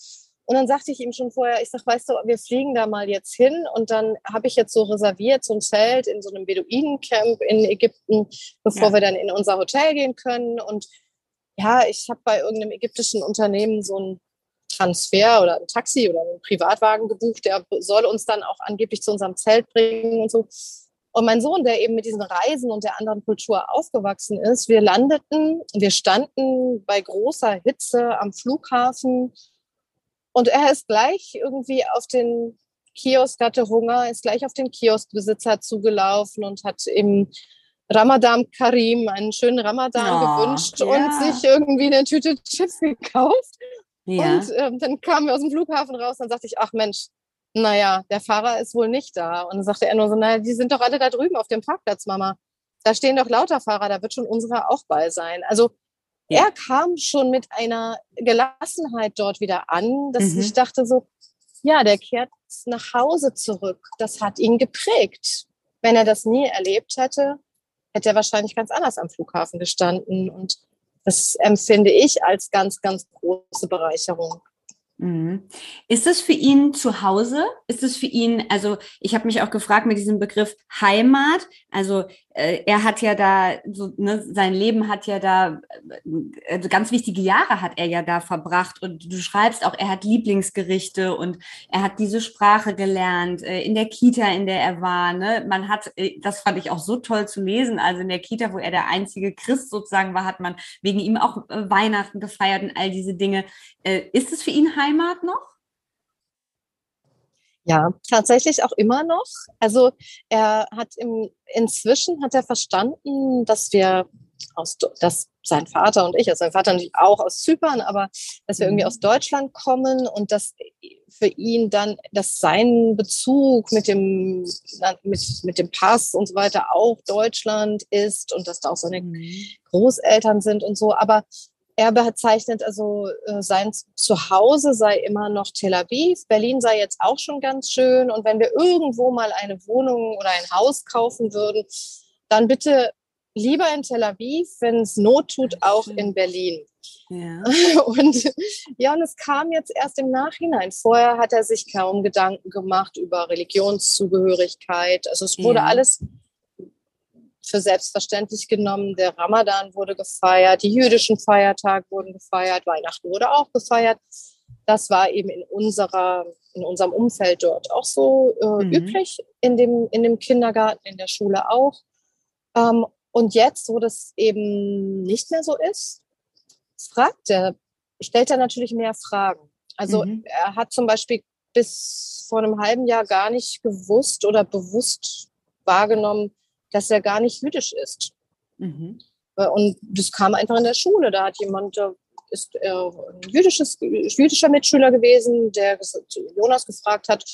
Und dann sagte ich ihm schon vorher, ich sag, weißt du, wir fliegen da mal jetzt hin und dann habe ich jetzt so reserviert so ein Zelt in so einem Beduinencamp in Ägypten, bevor ja. wir dann in unser Hotel gehen können. Und ja, ich habe bei irgendeinem ägyptischen Unternehmen so ein Transfer oder ein Taxi oder einen Privatwagen gebucht, der soll uns dann auch angeblich zu unserem Zelt bringen und so. Und mein Sohn, der eben mit diesen Reisen und der anderen Kultur aufgewachsen ist, wir landeten, wir standen bei großer Hitze am Flughafen und er ist gleich irgendwie auf den Kiosk, hatte Hunger, ist gleich auf den Kioskbesitzer zugelaufen und hat ihm Ramadan Karim einen schönen Ramadan oh, gewünscht ja. und sich irgendwie eine Tüte [laughs] Chips gekauft. Ja. Und ähm, dann kamen wir aus dem Flughafen raus und dann sagte ich, ach Mensch, naja, der Fahrer ist wohl nicht da. Und dann sagte er nur so, naja, die sind doch alle da drüben auf dem Parkplatz, Mama. Da stehen doch lauter Fahrer, da wird schon unserer auch bei sein. Also er kam schon mit einer Gelassenheit dort wieder an, dass mhm. ich dachte so, ja, der kehrt nach Hause zurück. Das hat ihn geprägt. Wenn er das nie erlebt hätte, hätte er wahrscheinlich ganz anders am Flughafen gestanden. Und das empfinde ich als ganz, ganz große Bereicherung. Mhm. Ist es für ihn zu Hause? Ist es für ihn, also ich habe mich auch gefragt mit diesem Begriff Heimat, also äh, er hat ja da, so, ne, sein Leben hat ja da, äh, also ganz wichtige Jahre hat er ja da verbracht und du schreibst auch, er hat Lieblingsgerichte und er hat diese Sprache gelernt äh, in der Kita, in der er war. Ne? Man hat, äh, das fand ich auch so toll zu lesen, also in der Kita, wo er der einzige Christ sozusagen war, hat man wegen ihm auch äh, Weihnachten gefeiert und all diese Dinge. Äh, ist es für ihn Heimat? Heimat noch? Ja, tatsächlich auch immer noch. Also er hat im, inzwischen hat er verstanden, dass wir aus, dass sein Vater und ich, also sein Vater natürlich auch aus Zypern, aber dass wir irgendwie mhm. aus Deutschland kommen und dass für ihn dann, dass sein Bezug mit dem, mit, mit dem Pass und so weiter auch Deutschland ist und dass da auch seine mhm. Großeltern sind und so. Aber er bezeichnet also äh, sein Zuhause sei immer noch Tel Aviv. Berlin sei jetzt auch schon ganz schön. Und wenn wir irgendwo mal eine Wohnung oder ein Haus kaufen würden, dann bitte lieber in Tel Aviv, wenn es Not tut, auch in Berlin. Ja. [laughs] Und ja, und es kam jetzt erst im Nachhinein. Vorher hat er sich kaum Gedanken gemacht über Religionszugehörigkeit. Also es wurde ja. alles für selbstverständlich genommen. Der Ramadan wurde gefeiert, die jüdischen Feiertage wurden gefeiert, Weihnachten wurde auch gefeiert. Das war eben in unserer, in unserem Umfeld dort auch so äh, mhm. üblich, in dem, in dem Kindergarten, in der Schule auch. Ähm, und jetzt, wo das eben nicht mehr so ist, fragt er, stellt er natürlich mehr Fragen. Also mhm. er hat zum Beispiel bis vor einem halben Jahr gar nicht gewusst oder bewusst wahrgenommen, dass er gar nicht jüdisch ist. Mhm. Äh, und das kam einfach in der Schule. Da hat jemand, ist er ein jüdisches, jüdischer Mitschüler gewesen, der Jonas gefragt hat,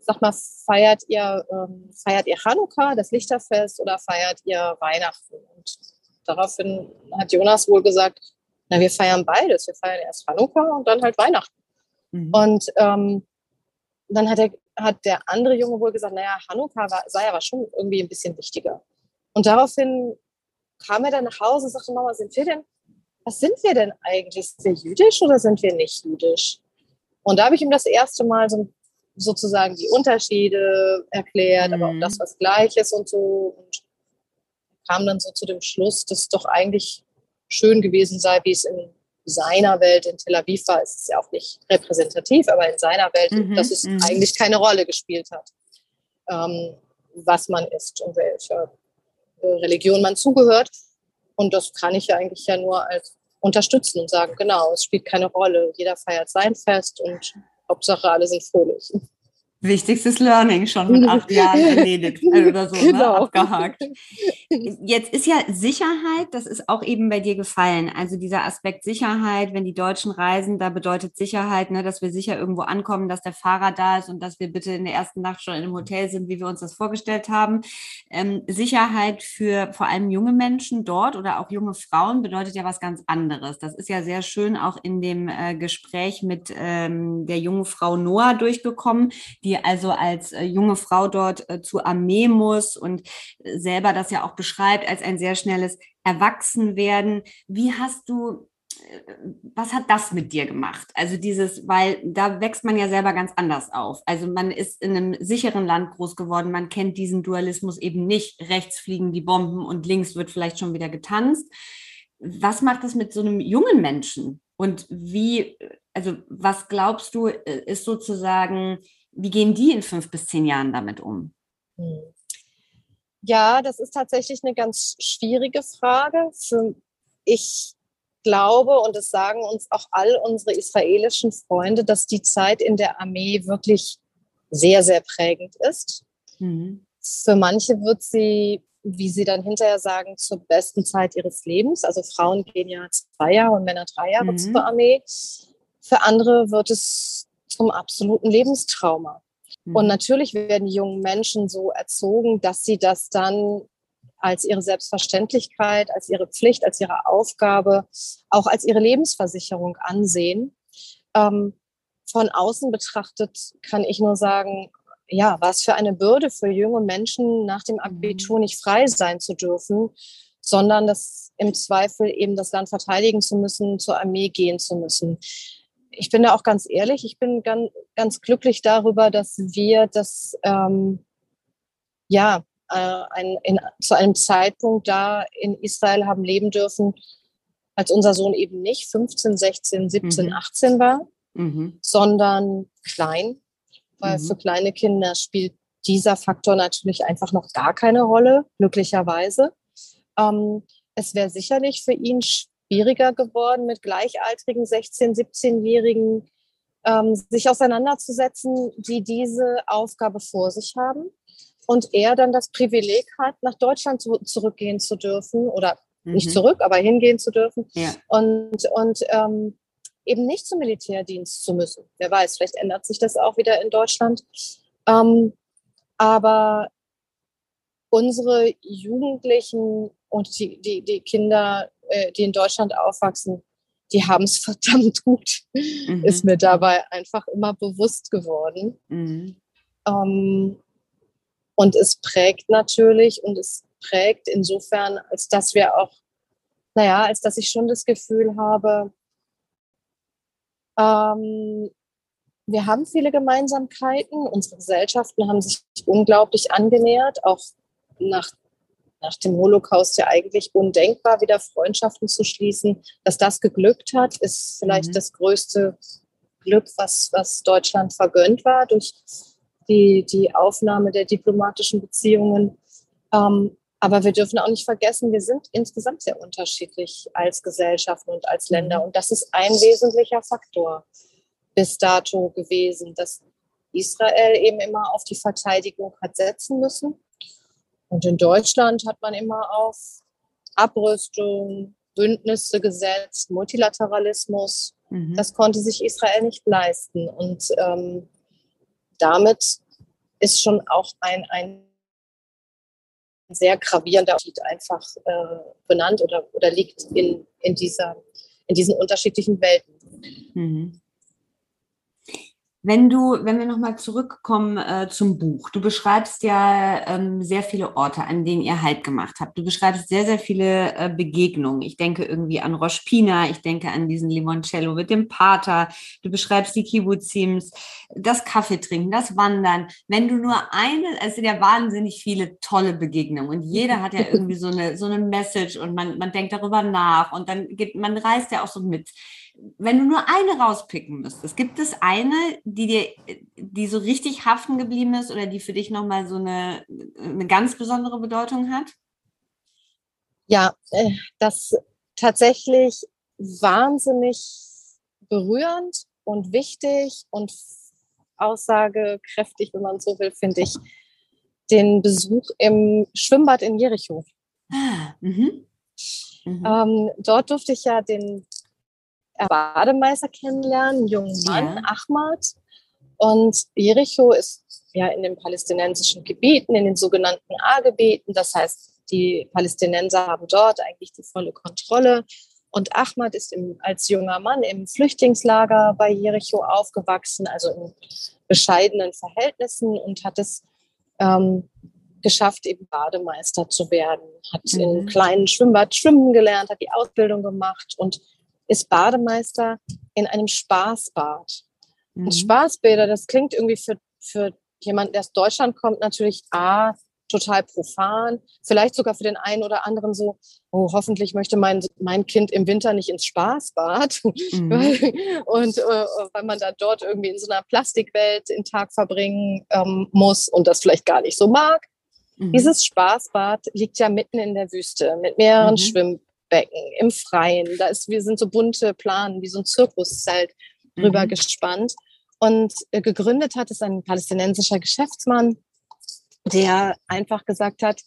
sag mal, feiert ihr, ähm, feiert ihr Chanukka, das Lichterfest, oder feiert ihr Weihnachten? Und daraufhin hat Jonas wohl gesagt, na, wir feiern beides. Wir feiern erst Chanukka und dann halt Weihnachten. Mhm. Und ähm, dann hat, er, hat der andere Junge wohl gesagt, naja, Chanukka war, sei aber schon irgendwie ein bisschen wichtiger. Und daraufhin kam er dann nach Hause und sagte, Mama, sind wir denn, was sind wir denn eigentlich? Sind wir jüdisch oder sind wir nicht jüdisch? Und da habe ich ihm das erste Mal so sozusagen die Unterschiede erklärt, mhm. aber auch mhm. das, was gleich ist und so. Und kam dann so zu dem Schluss, dass es doch eigentlich schön gewesen sei, wie es in seiner Welt in Tel Aviv war. Es ist ja auch nicht repräsentativ, aber in seiner Welt, mhm. dass es mhm. eigentlich keine Rolle gespielt hat, ähm, was man ist und welcher äh, Religion man zugehört. Und das kann ich ja eigentlich ja nur als unterstützen und sagen, genau, es spielt keine Rolle. Jeder feiert sein Fest und Hauptsache alle sind fröhlich. Wichtigstes Learning schon [laughs] mit acht Jahren erledigt äh, [laughs] oder so, ne, genau. ne, abgehakt. [laughs] Jetzt ist ja Sicherheit, das ist auch eben bei dir gefallen. Also dieser Aspekt Sicherheit, wenn die Deutschen reisen, da bedeutet Sicherheit, ne, dass wir sicher irgendwo ankommen, dass der Fahrer da ist und dass wir bitte in der ersten Nacht schon in einem Hotel sind, wie wir uns das vorgestellt haben. Ähm, Sicherheit für vor allem junge Menschen dort oder auch junge Frauen bedeutet ja was ganz anderes. Das ist ja sehr schön auch in dem äh, Gespräch mit ähm, der jungen Frau Noah durchgekommen, die die also als äh, junge Frau dort äh, zur Armee muss und äh, selber das ja auch beschreibt als ein sehr schnelles Erwachsenwerden. Wie hast du was hat das mit dir gemacht? Also dieses, weil da wächst man ja selber ganz anders auf. Also man ist in einem sicheren Land groß geworden, man kennt diesen Dualismus eben nicht. Rechts fliegen die Bomben und links wird vielleicht schon wieder getanzt. Was macht das mit so einem jungen Menschen? Und wie, also was glaubst du, ist sozusagen wie gehen die in fünf bis zehn Jahren damit um? Hm. Ja, das ist tatsächlich eine ganz schwierige Frage. Für ich glaube, und das sagen uns auch all unsere israelischen Freunde, dass die Zeit in der Armee wirklich sehr, sehr prägend ist. Mhm. Für manche wird sie, wie sie dann hinterher sagen, zur besten Zeit ihres Lebens. Also Frauen gehen ja zwei Jahre und Männer drei Jahre mhm. zur Armee. Für andere wird es zum absoluten Lebenstrauma. Mhm. Und natürlich werden die jungen Menschen so erzogen, dass sie das dann als ihre Selbstverständlichkeit, als ihre Pflicht, als ihre Aufgabe, auch als ihre Lebensversicherung ansehen. Ähm, von außen betrachtet kann ich nur sagen, ja, was für eine Bürde für junge Menschen nach dem Abitur mhm. nicht frei sein zu dürfen, sondern das im Zweifel eben das Land verteidigen zu müssen, zur Armee gehen zu müssen ich bin da auch ganz ehrlich, ich bin ganz, ganz glücklich darüber, dass wir das ähm, ja äh, ein, in, zu einem Zeitpunkt da in Israel haben leben dürfen, als unser Sohn eben nicht 15, 16, 17, mhm. 18 war, mhm. sondern klein, weil mhm. für kleine Kinder spielt dieser Faktor natürlich einfach noch gar keine Rolle, glücklicherweise. Ähm, es wäre sicherlich für ihn schwieriger geworden, mit gleichaltrigen 16-, 17-Jährigen ähm, sich auseinanderzusetzen, die diese Aufgabe vor sich haben. Und er dann das Privileg hat, nach Deutschland zu, zurückgehen zu dürfen oder mhm. nicht zurück, aber hingehen zu dürfen ja. und, und ähm, eben nicht zum Militärdienst zu müssen. Wer weiß, vielleicht ändert sich das auch wieder in Deutschland. Ähm, aber unsere Jugendlichen und die, die, die Kinder äh, die in Deutschland aufwachsen, die haben es [laughs] verdammt gut, mhm. ist mir dabei einfach immer bewusst geworden. Mhm. Ähm, und es prägt natürlich und es prägt insofern, als dass wir auch, naja, als dass ich schon das Gefühl habe, ähm, wir haben viele Gemeinsamkeiten. Unsere Gesellschaften haben sich unglaublich angenähert, auch nach nach dem Holocaust ja eigentlich undenkbar, wieder Freundschaften zu schließen. Dass das geglückt hat, ist vielleicht mhm. das größte Glück, was, was Deutschland vergönnt war durch die, die Aufnahme der diplomatischen Beziehungen. Ähm, Aber wir dürfen auch nicht vergessen, wir sind insgesamt sehr unterschiedlich als Gesellschaften und als Länder. Mhm. Und das ist ein wesentlicher Faktor bis dato gewesen, dass Israel eben immer auf die Verteidigung hat setzen müssen. Und in Deutschland hat man immer auf Abrüstung, Bündnisse gesetzt, Multilateralismus. Mhm. Das konnte sich Israel nicht leisten. Und ähm, damit ist schon auch ein, ein sehr gravierender Unterschied einfach äh, benannt oder, oder liegt in, in, dieser, in diesen unterschiedlichen Welten. Mhm. Wenn du, wenn wir nochmal zurückkommen äh, zum Buch, du beschreibst ja ähm, sehr viele Orte, an denen ihr Halt gemacht habt. Du beschreibst sehr, sehr viele äh, Begegnungen. Ich denke irgendwie an Rosh Pina, ich denke an diesen Limoncello mit dem Pater. Du beschreibst die Kibbuzims, das Kaffeetrinken, das Wandern. Wenn du nur eine, es sind ja wahnsinnig viele tolle Begegnungen und jeder hat ja irgendwie so eine, so eine Message und man, man denkt darüber nach und dann geht, man reist ja auch so mit wenn du nur eine rauspicken müsstest, gibt es eine, die dir, die so richtig haften geblieben ist oder die für dich nochmal so eine, eine ganz besondere Bedeutung hat? Ja, äh, das tatsächlich wahnsinnig berührend und wichtig und aussagekräftig, wenn man so will, finde ich, den Besuch im Schwimmbad in Jericho. Ah, mhm. Mhm. Ähm, dort durfte ich ja den Bademeister kennenlernen, einen jungen Mann, ja. Ahmad. Und Jericho ist ja in den palästinensischen Gebieten, in den sogenannten A-Gebieten. Das heißt, die Palästinenser haben dort eigentlich die volle Kontrolle. Und Ahmad ist im, als junger Mann im Flüchtlingslager bei Jericho aufgewachsen, also in bescheidenen Verhältnissen und hat es ähm, geschafft, eben Bademeister zu werden. Hat mhm. in kleinen Schwimmbad schwimmen gelernt, hat die Ausbildung gemacht und ist Bademeister in einem Spaßbad. Mhm. Und Spaßbäder, das klingt irgendwie für, für jemanden, der aus Deutschland kommt, natürlich A, total profan, vielleicht sogar für den einen oder anderen so, oh, hoffentlich möchte mein, mein Kind im Winter nicht ins Spaßbad. Mhm. [laughs] und äh, weil man da dort irgendwie in so einer Plastikwelt den Tag verbringen ähm, muss und das vielleicht gar nicht so mag. Mhm. Dieses Spaßbad liegt ja mitten in der Wüste mit mehreren mhm. Schwimm Becken, im Freien. Da ist, wir sind so bunte Planen, wie so ein Zirkuszelt drüber mhm. gespannt. Und äh, gegründet hat es ein palästinensischer Geschäftsmann, der einfach gesagt hat,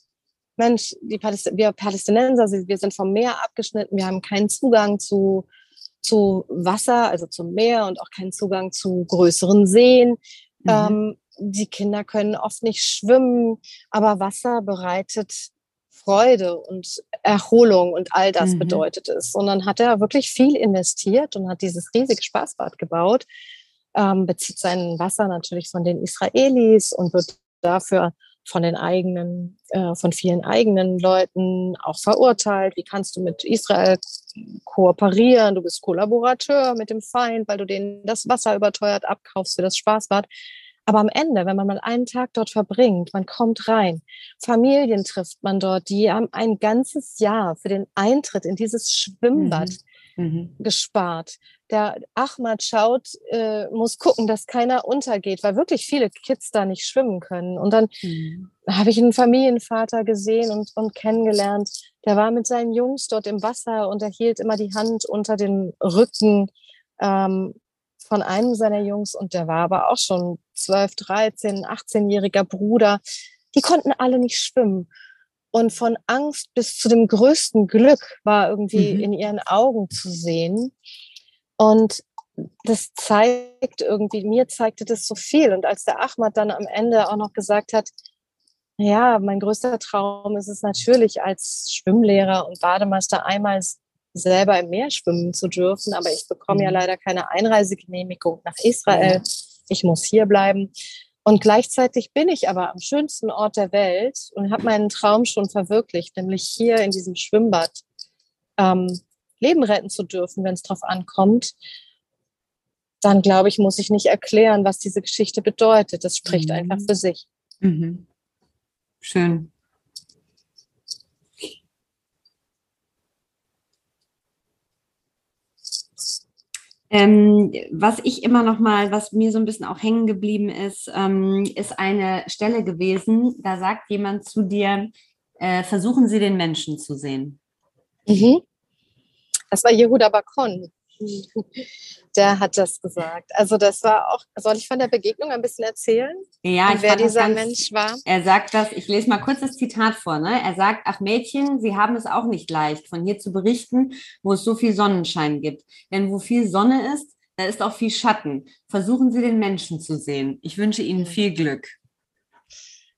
Mensch, die Paläst wir Palästinenser, wir sind vom Meer abgeschnitten, wir haben keinen Zugang zu, zu Wasser, also zum Meer und auch keinen Zugang zu größeren Seen. Mhm. Ähm, die Kinder können oft nicht schwimmen, aber Wasser bereitet Freude und Erholung und all das mhm. bedeutet es. Und dann hat er wirklich viel investiert und hat dieses riesige Spaßbad gebaut, ähm, bezieht sein Wasser natürlich von den Israelis und wird dafür von den eigenen, äh, von vielen eigenen Leuten auch verurteilt. Wie kannst du mit Israel kooperieren? Du bist Kollaborateur mit dem Feind, weil du denen das Wasser überteuert abkaufst für das Spaßbad. Aber am Ende, wenn man mal einen Tag dort verbringt, man kommt rein, Familien trifft man dort, die haben ein ganzes Jahr für den Eintritt in dieses Schwimmbad mhm. mhm. gespart. Der Ahmad schaut, äh, muss gucken, dass keiner untergeht, weil wirklich viele Kids da nicht schwimmen können. Und dann mhm. habe ich einen Familienvater gesehen und, und kennengelernt. Der war mit seinen Jungs dort im Wasser und er hielt immer die Hand unter den Rücken. Ähm, von einem seiner Jungs und der war aber auch schon 12, 13, 18-jähriger Bruder. Die konnten alle nicht schwimmen. Und von Angst bis zu dem größten Glück war irgendwie mhm. in ihren Augen zu sehen. Und das zeigt irgendwie, mir zeigte das so viel. Und als der Ahmad dann am Ende auch noch gesagt hat, ja, mein größter Traum ist es natürlich als Schwimmlehrer und Bademeister einmal selber im Meer schwimmen zu dürfen, aber ich bekomme ja mhm. leider keine Einreisegenehmigung nach Israel. Ich muss hier bleiben. Und gleichzeitig bin ich aber am schönsten Ort der Welt und habe meinen Traum schon verwirklicht, nämlich hier in diesem Schwimmbad ähm, Leben retten zu dürfen, wenn es drauf ankommt. Dann glaube ich, muss ich nicht erklären, was diese Geschichte bedeutet. Das spricht mhm. einfach für sich. Mhm. Schön. Ähm, was ich immer noch mal, was mir so ein bisschen auch hängen geblieben ist, ähm, ist eine Stelle gewesen. Da sagt jemand zu dir, äh, versuchen Sie den Menschen zu sehen. Mhm. Das war Yehuda Bakon. [laughs] Der hat das gesagt. Also das war auch, soll ich von der Begegnung ein bisschen erzählen? Ja, Und wer dieser ganz, Mensch war? Er sagt das, ich lese mal kurz das Zitat vor. Ne? Er sagt, ach Mädchen, Sie haben es auch nicht leicht, von hier zu berichten, wo es so viel Sonnenschein gibt. Denn wo viel Sonne ist, da ist auch viel Schatten. Versuchen Sie den Menschen zu sehen. Ich wünsche Ihnen viel Glück.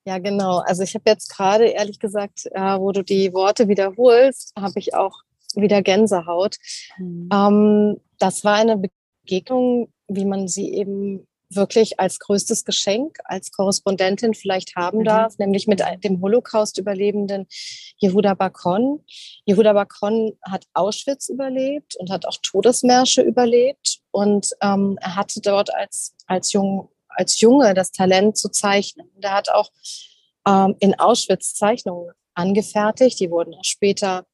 Ja, genau. Also ich habe jetzt gerade, ehrlich gesagt, äh, wo du die Worte wiederholst, habe ich auch wieder Gänsehaut. Mhm. Ähm, das war eine Begegnung, wie man sie eben wirklich als größtes Geschenk als Korrespondentin vielleicht haben mhm. darf, nämlich mit dem Holocaust-Überlebenden Yehuda Bakon. Yehuda Bakon hat Auschwitz überlebt und hat auch Todesmärsche überlebt und ähm, er hatte dort als, als, Jung, als Junge das Talent zu zeichnen. Der hat auch ähm, in Auschwitz Zeichnungen angefertigt, die wurden auch später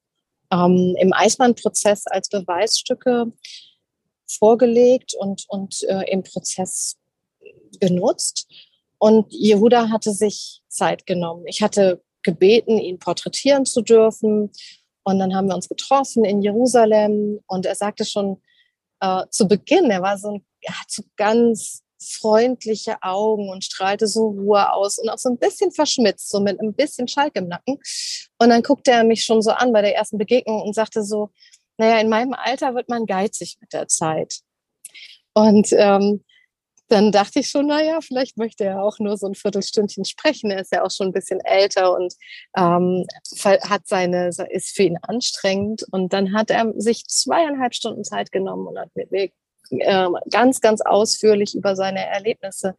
ähm, im Eismann-Prozess als Beweisstücke vorgelegt und, und äh, im Prozess genutzt. Und Jehuda hatte sich Zeit genommen. Ich hatte gebeten, ihn porträtieren zu dürfen. Und dann haben wir uns getroffen in Jerusalem. Und er sagte schon äh, zu Beginn, er war so ein, er so ganz freundliche Augen und strahlte so Ruhe aus und auch so ein bisschen verschmitzt, so mit ein bisschen Schalk im Nacken. Und dann guckte er mich schon so an bei der ersten Begegnung und sagte so, naja, in meinem Alter wird man geizig mit der Zeit. Und ähm, dann dachte ich schon, naja, vielleicht möchte er auch nur so ein Viertelstündchen sprechen. Er ist ja auch schon ein bisschen älter und ähm, hat seine, ist für ihn anstrengend. Und dann hat er sich zweieinhalb Stunden Zeit genommen und hat mit mir äh, ganz, ganz ausführlich über seine Erlebnisse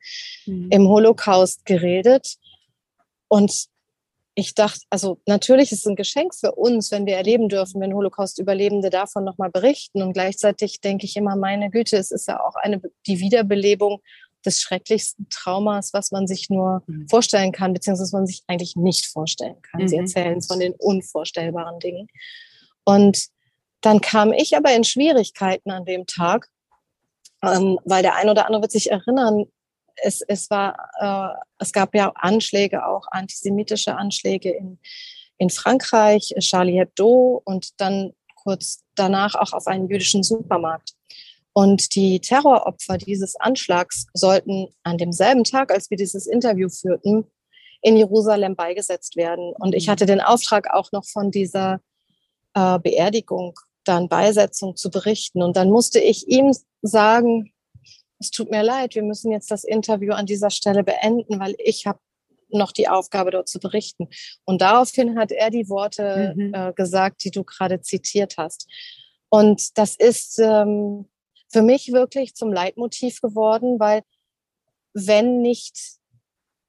mhm. im Holocaust geredet. Und ich dachte, also natürlich ist es ein Geschenk für uns, wenn wir erleben dürfen, wenn Holocaust-Überlebende davon nochmal berichten. Und gleichzeitig denke ich immer, meine Güte, es ist ja auch eine, die Wiederbelebung des schrecklichsten Traumas, was man sich nur mhm. vorstellen kann, beziehungsweise was man sich eigentlich nicht vorstellen kann. Mhm. Sie erzählen von den unvorstellbaren Dingen. Und dann kam ich aber in Schwierigkeiten an dem Tag, ähm, weil der ein oder andere wird sich erinnern, es, es war, äh, es gab ja Anschläge, auch antisemitische Anschläge in, in Frankreich, Charlie Hebdo und dann kurz danach auch auf einen jüdischen Supermarkt. Und die Terroropfer dieses Anschlags sollten an demselben Tag, als wir dieses Interview führten, in Jerusalem beigesetzt werden. Und ich mhm. hatte den Auftrag auch noch von dieser äh, Beerdigung dann Beisetzung zu berichten. Und dann musste ich ihm sagen, es tut mir leid, wir müssen jetzt das Interview an dieser Stelle beenden, weil ich habe noch die Aufgabe, dort zu berichten. Und daraufhin hat er die Worte mhm. äh, gesagt, die du gerade zitiert hast. Und das ist ähm, für mich wirklich zum Leitmotiv geworden, weil wenn nicht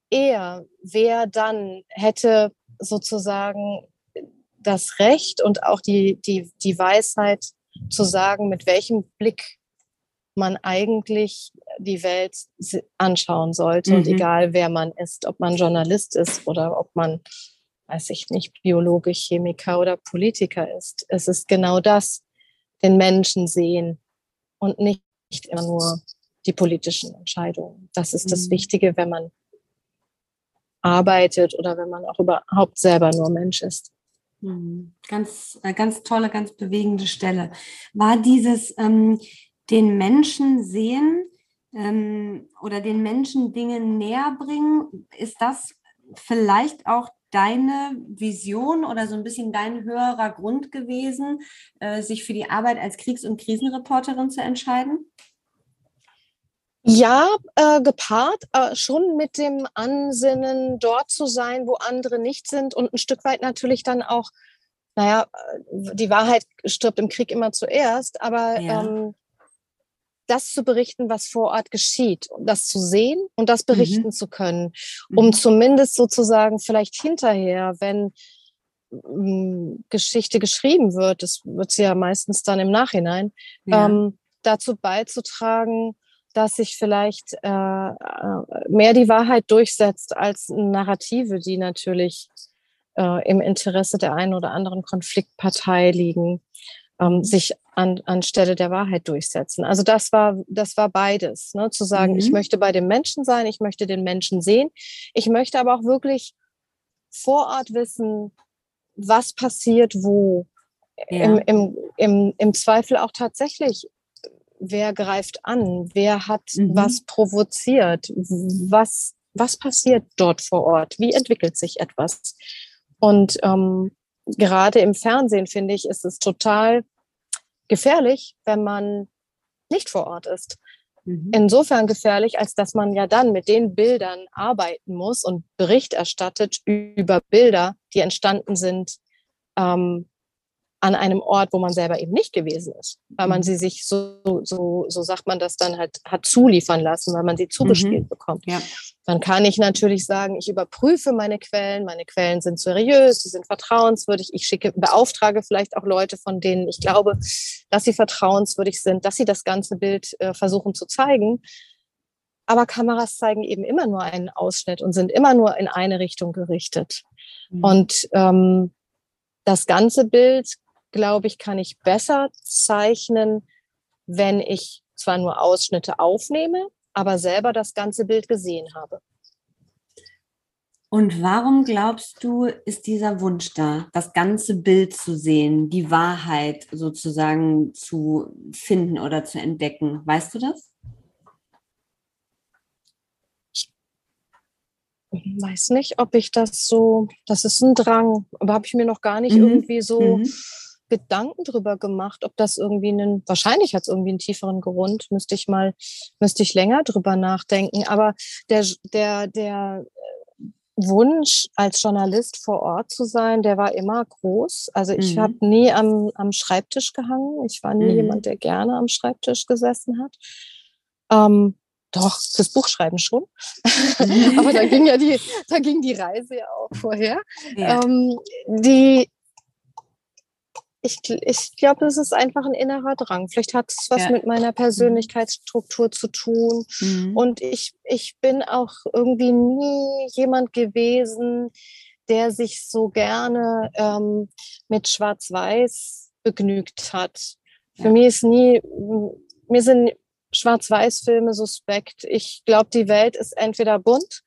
er, wer dann hätte sozusagen das Recht und auch die, die, die Weisheit zu sagen, mit welchem Blick man eigentlich die Welt anschauen sollte. Mhm. Und egal, wer man ist, ob man Journalist ist oder ob man, weiß ich nicht, Biologe, Chemiker oder Politiker ist. Es ist genau das, den Menschen sehen und nicht immer nur die politischen Entscheidungen. Das ist das mhm. Wichtige, wenn man arbeitet oder wenn man auch überhaupt selber nur Mensch ist. Mhm. Ganz, äh, ganz tolle, ganz bewegende Stelle. War dieses ähm, den Menschen sehen ähm, oder den Menschen Dinge näher bringen, ist das vielleicht auch deine Vision oder so ein bisschen dein höherer Grund gewesen, äh, sich für die Arbeit als Kriegs- und Krisenreporterin zu entscheiden? Ja, äh, gepaart äh, schon mit dem Ansinnen, dort zu sein, wo andere nicht sind und ein Stück weit natürlich dann auch, naja, äh, die Wahrheit stirbt im Krieg immer zuerst, aber ja. ähm, das zu berichten, was vor Ort geschieht, das zu sehen und das berichten mhm. zu können, um mhm. zumindest sozusagen vielleicht hinterher, wenn ähm, Geschichte geschrieben wird, das wird sie ja meistens dann im Nachhinein, ja. ähm, dazu beizutragen, dass sich vielleicht äh, äh, mehr die Wahrheit durchsetzt als Narrative, die natürlich äh, im Interesse der einen oder anderen Konfliktpartei liegen, ähm, sich an, anstelle der Wahrheit durchsetzen. Also das war, das war beides, ne? zu sagen, mhm. ich möchte bei dem Menschen sein, ich möchte den Menschen sehen, ich möchte aber auch wirklich vor Ort wissen, was passiert wo. Ja. Im, im, im, Im Zweifel auch tatsächlich, wer greift an, wer hat mhm. was provoziert, was, was passiert dort vor Ort, wie entwickelt sich etwas. Und ähm, gerade im Fernsehen, finde ich, ist es total gefährlich, wenn man nicht vor Ort ist. Mhm. Insofern gefährlich, als dass man ja dann mit den Bildern arbeiten muss und Bericht erstattet über Bilder, die entstanden sind ähm, an einem Ort, wo man selber eben nicht gewesen ist, weil man mhm. sie sich so, so, so sagt man das dann halt, hat zuliefern lassen, weil man sie zugespielt mhm. bekommt. Ja. Dann kann ich natürlich sagen, ich überprüfe meine Quellen, meine Quellen sind seriös, sie sind vertrauenswürdig, ich schicke, beauftrage vielleicht auch Leute, von denen ich glaube, dass sie vertrauenswürdig sind, dass sie das ganze Bild äh, versuchen zu zeigen. Aber Kameras zeigen eben immer nur einen Ausschnitt und sind immer nur in eine Richtung gerichtet. Mhm. Und ähm, das ganze Bild glaube ich, kann ich besser zeichnen, wenn ich zwar nur Ausschnitte aufnehme, aber selber das ganze Bild gesehen habe. Und warum glaubst du, ist dieser Wunsch da, das ganze Bild zu sehen, die Wahrheit sozusagen zu finden oder zu entdecken? Weißt du das? Ich weiß nicht, ob ich das so, das ist ein Drang, aber habe ich mir noch gar nicht mhm. irgendwie so mhm. Gedanken drüber gemacht, ob das irgendwie einen, wahrscheinlich hat es irgendwie einen tieferen Grund, müsste ich mal, müsste ich länger drüber nachdenken. Aber der, der, der äh, Wunsch, als Journalist vor Ort zu sein, der war immer groß. Also ich mhm. habe nie am, am Schreibtisch gehangen. Ich war nie mhm. jemand, der gerne am Schreibtisch gesessen hat. Ähm, doch, fürs Buchschreiben schon. [laughs] Aber da ging ja die, da ging die Reise ja auch vorher. Ja. Ähm, die, ich, ich glaube, das ist einfach ein innerer Drang. Vielleicht hat es was ja. mit meiner Persönlichkeitsstruktur zu tun. Mhm. Und ich, ich bin auch irgendwie nie jemand gewesen, der sich so gerne ähm, mit Schwarz-Weiß begnügt hat. Ja. Für mich ist nie, mir sind Schwarz-Weiß-Filme suspekt. Ich glaube, die Welt ist entweder bunt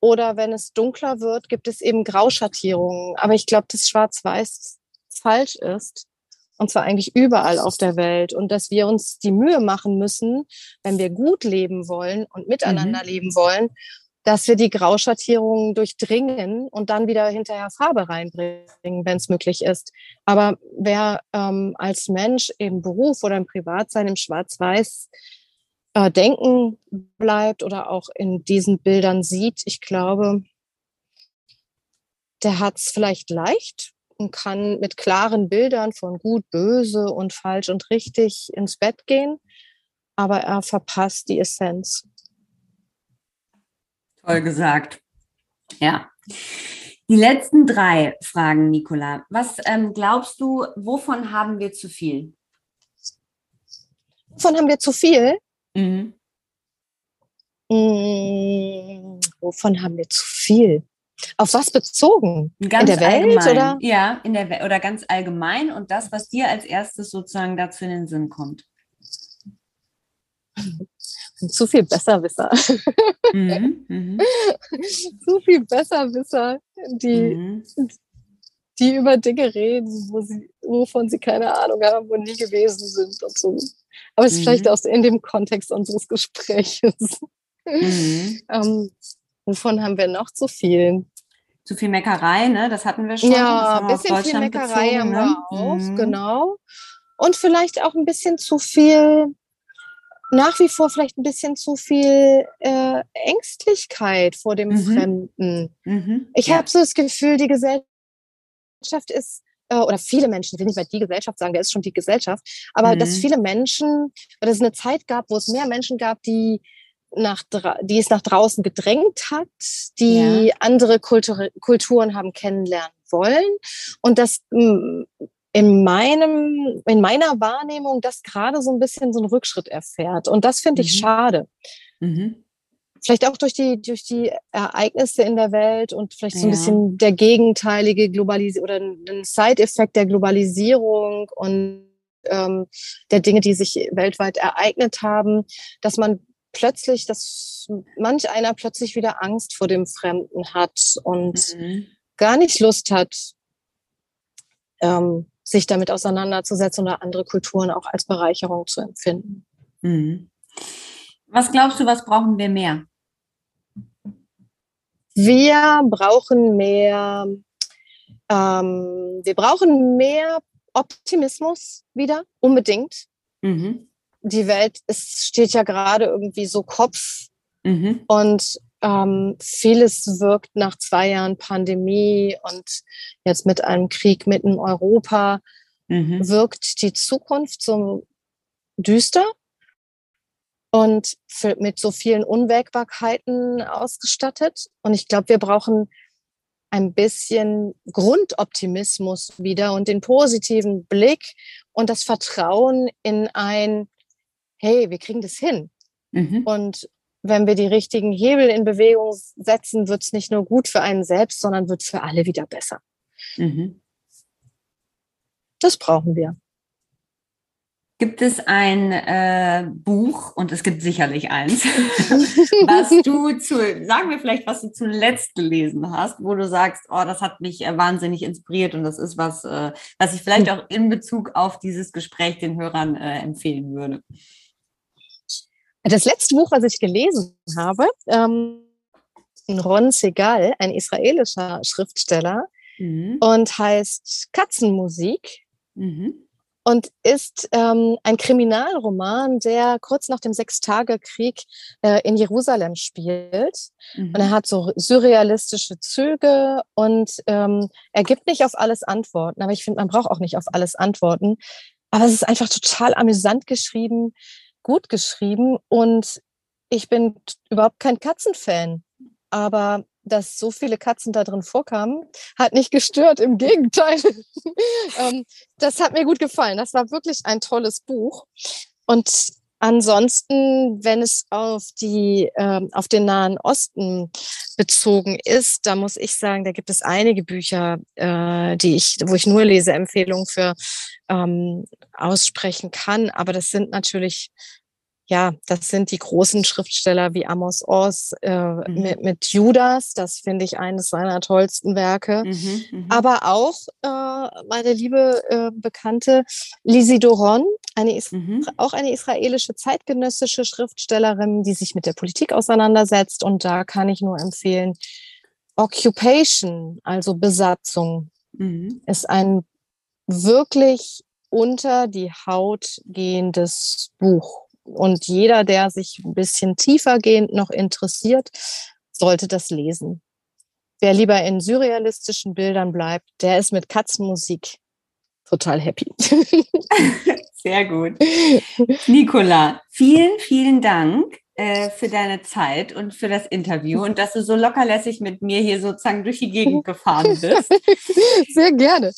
oder wenn es dunkler wird, gibt es eben Grauschattierungen. Aber ich glaube, das Schwarz-Weiß falsch ist. Und zwar eigentlich überall auf der Welt. Und dass wir uns die Mühe machen müssen, wenn wir gut leben wollen und miteinander mhm. leben wollen, dass wir die Grauschattierungen durchdringen und dann wieder hinterher Farbe reinbringen, wenn es möglich ist. Aber wer ähm, als Mensch im Beruf oder im Privatsein im Schwarz-Weiß äh, denken bleibt oder auch in diesen Bildern sieht, ich glaube, der hat es vielleicht leicht, und kann mit klaren Bildern von gut, böse und falsch und richtig ins Bett gehen, aber er verpasst die Essenz. Toll gesagt. Ja. Die letzten drei Fragen, Nicola. Was ähm, glaubst du, wovon haben wir zu viel? Wovon haben wir zu viel? Mhm. Hm, wovon haben wir zu viel? Auf was bezogen? Ganz in der Welt allgemein. oder? Ja, in der Welt oder ganz allgemein und das, was dir als erstes sozusagen dazu in den Sinn kommt. [laughs] Zu viel Besserwisser. Mhm, mhm. [laughs] Zu viel Besserwisser, die, mhm. die über Dinge reden, wo sie, wovon sie keine Ahnung haben und nie gewesen sind und so. Aber es ist vielleicht mhm. auch in dem Kontext unseres Gesprächs. Mhm. [laughs] ähm, Wovon haben wir noch zu viel? Zu viel Meckerei, ne? Das hatten wir schon. Ja, ein bisschen viel Meckerei bezogen, haben wir ne? auch, mhm. genau. Und vielleicht auch ein bisschen zu viel, nach wie vor vielleicht ein bisschen zu viel äh, Ängstlichkeit vor dem mhm. Fremden. Mhm. Ich ja. habe so das Gefühl, die Gesellschaft ist äh, oder viele Menschen, ich will nicht mal die Gesellschaft sagen, wer ist schon die Gesellschaft, aber dass mhm. viele Menschen, weil es eine Zeit gab, wo es mehr Menschen gab, die nach, die es nach draußen gedrängt hat, die ja. andere Kultur, Kulturen haben kennenlernen wollen und das mm, in meinem, in meiner Wahrnehmung das gerade so ein bisschen so einen Rückschritt erfährt. Und das finde ich mhm. schade. Mhm. Vielleicht auch durch die, durch die Ereignisse in der Welt und vielleicht so ein ja. bisschen der gegenteilige Globalisierung oder ein Side-Effekt der Globalisierung und ähm, der Dinge, die sich weltweit ereignet haben, dass man plötzlich, dass manch einer plötzlich wieder Angst vor dem Fremden hat und mhm. gar nicht Lust hat, ähm, sich damit auseinanderzusetzen oder andere Kulturen auch als Bereicherung zu empfinden. Mhm. Was glaubst du, was brauchen wir mehr? Wir brauchen mehr, ähm, wir brauchen mehr Optimismus wieder, unbedingt. Mhm. Die Welt ist, steht ja gerade irgendwie so Kopf mhm. und ähm, vieles wirkt nach zwei Jahren Pandemie und jetzt mit einem Krieg mitten in Europa, mhm. wirkt die Zukunft so düster und mit so vielen Unwägbarkeiten ausgestattet. Und ich glaube, wir brauchen ein bisschen Grundoptimismus wieder und den positiven Blick und das Vertrauen in ein, hey, wir kriegen das hin. Mhm. Und wenn wir die richtigen Hebel in Bewegung setzen, wird es nicht nur gut für einen selbst, sondern wird für alle wieder besser. Mhm. Das brauchen wir. Gibt es ein äh, Buch, und es gibt sicherlich eins, [laughs] was du zu, sagen wir vielleicht, was du zuletzt gelesen hast, wo du sagst, oh, das hat mich äh, wahnsinnig inspiriert und das ist was, äh, was ich vielleicht auch in Bezug auf dieses Gespräch den Hörern äh, empfehlen würde. Das letzte Buch, was ich gelesen habe, ähm, Ron Segal, ein israelischer Schriftsteller, mhm. und heißt Katzenmusik. Mhm und ist ähm, ein Kriminalroman, der kurz nach dem Sechstagekrieg äh, in Jerusalem spielt. Mhm. Und er hat so surrealistische Züge und ähm, er gibt nicht auf alles Antworten. Aber ich finde, man braucht auch nicht auf alles Antworten. Aber es ist einfach total amüsant geschrieben, gut geschrieben und ich bin überhaupt kein Katzenfan. Aber dass so viele Katzen da drin vorkamen, hat nicht [laughs] gestört, im Gegenteil. [laughs] ähm, das hat mir gut gefallen. Das war wirklich ein tolles Buch. Und ansonsten, wenn es auf die, ähm, auf den Nahen Osten bezogen ist, da muss ich sagen, da gibt es einige Bücher, äh, die ich, wo ich nur Leseempfehlungen für ähm, aussprechen kann. Aber das sind natürlich ja, das sind die großen Schriftsteller wie Amos Oz äh, mhm. mit, mit, Judas, das finde ich eines seiner tollsten Werke. Mhm, mhm. Aber auch äh, meine liebe äh, Bekannte Lisi Doron, eine mhm. auch eine israelische zeitgenössische Schriftstellerin, die sich mit der Politik auseinandersetzt. Und da kann ich nur empfehlen, Occupation, also Besatzung, mhm. ist ein wirklich unter die Haut gehendes Buch. Und jeder, der sich ein bisschen tiefergehend noch interessiert, sollte das lesen. Wer lieber in surrealistischen Bildern bleibt, der ist mit Katzenmusik total happy. [laughs] Sehr gut. Nicola, vielen, vielen Dank äh, für deine Zeit und für das Interview und dass du so lockerlässig mit mir hier sozusagen durch die Gegend gefahren bist. [laughs] Sehr gerne.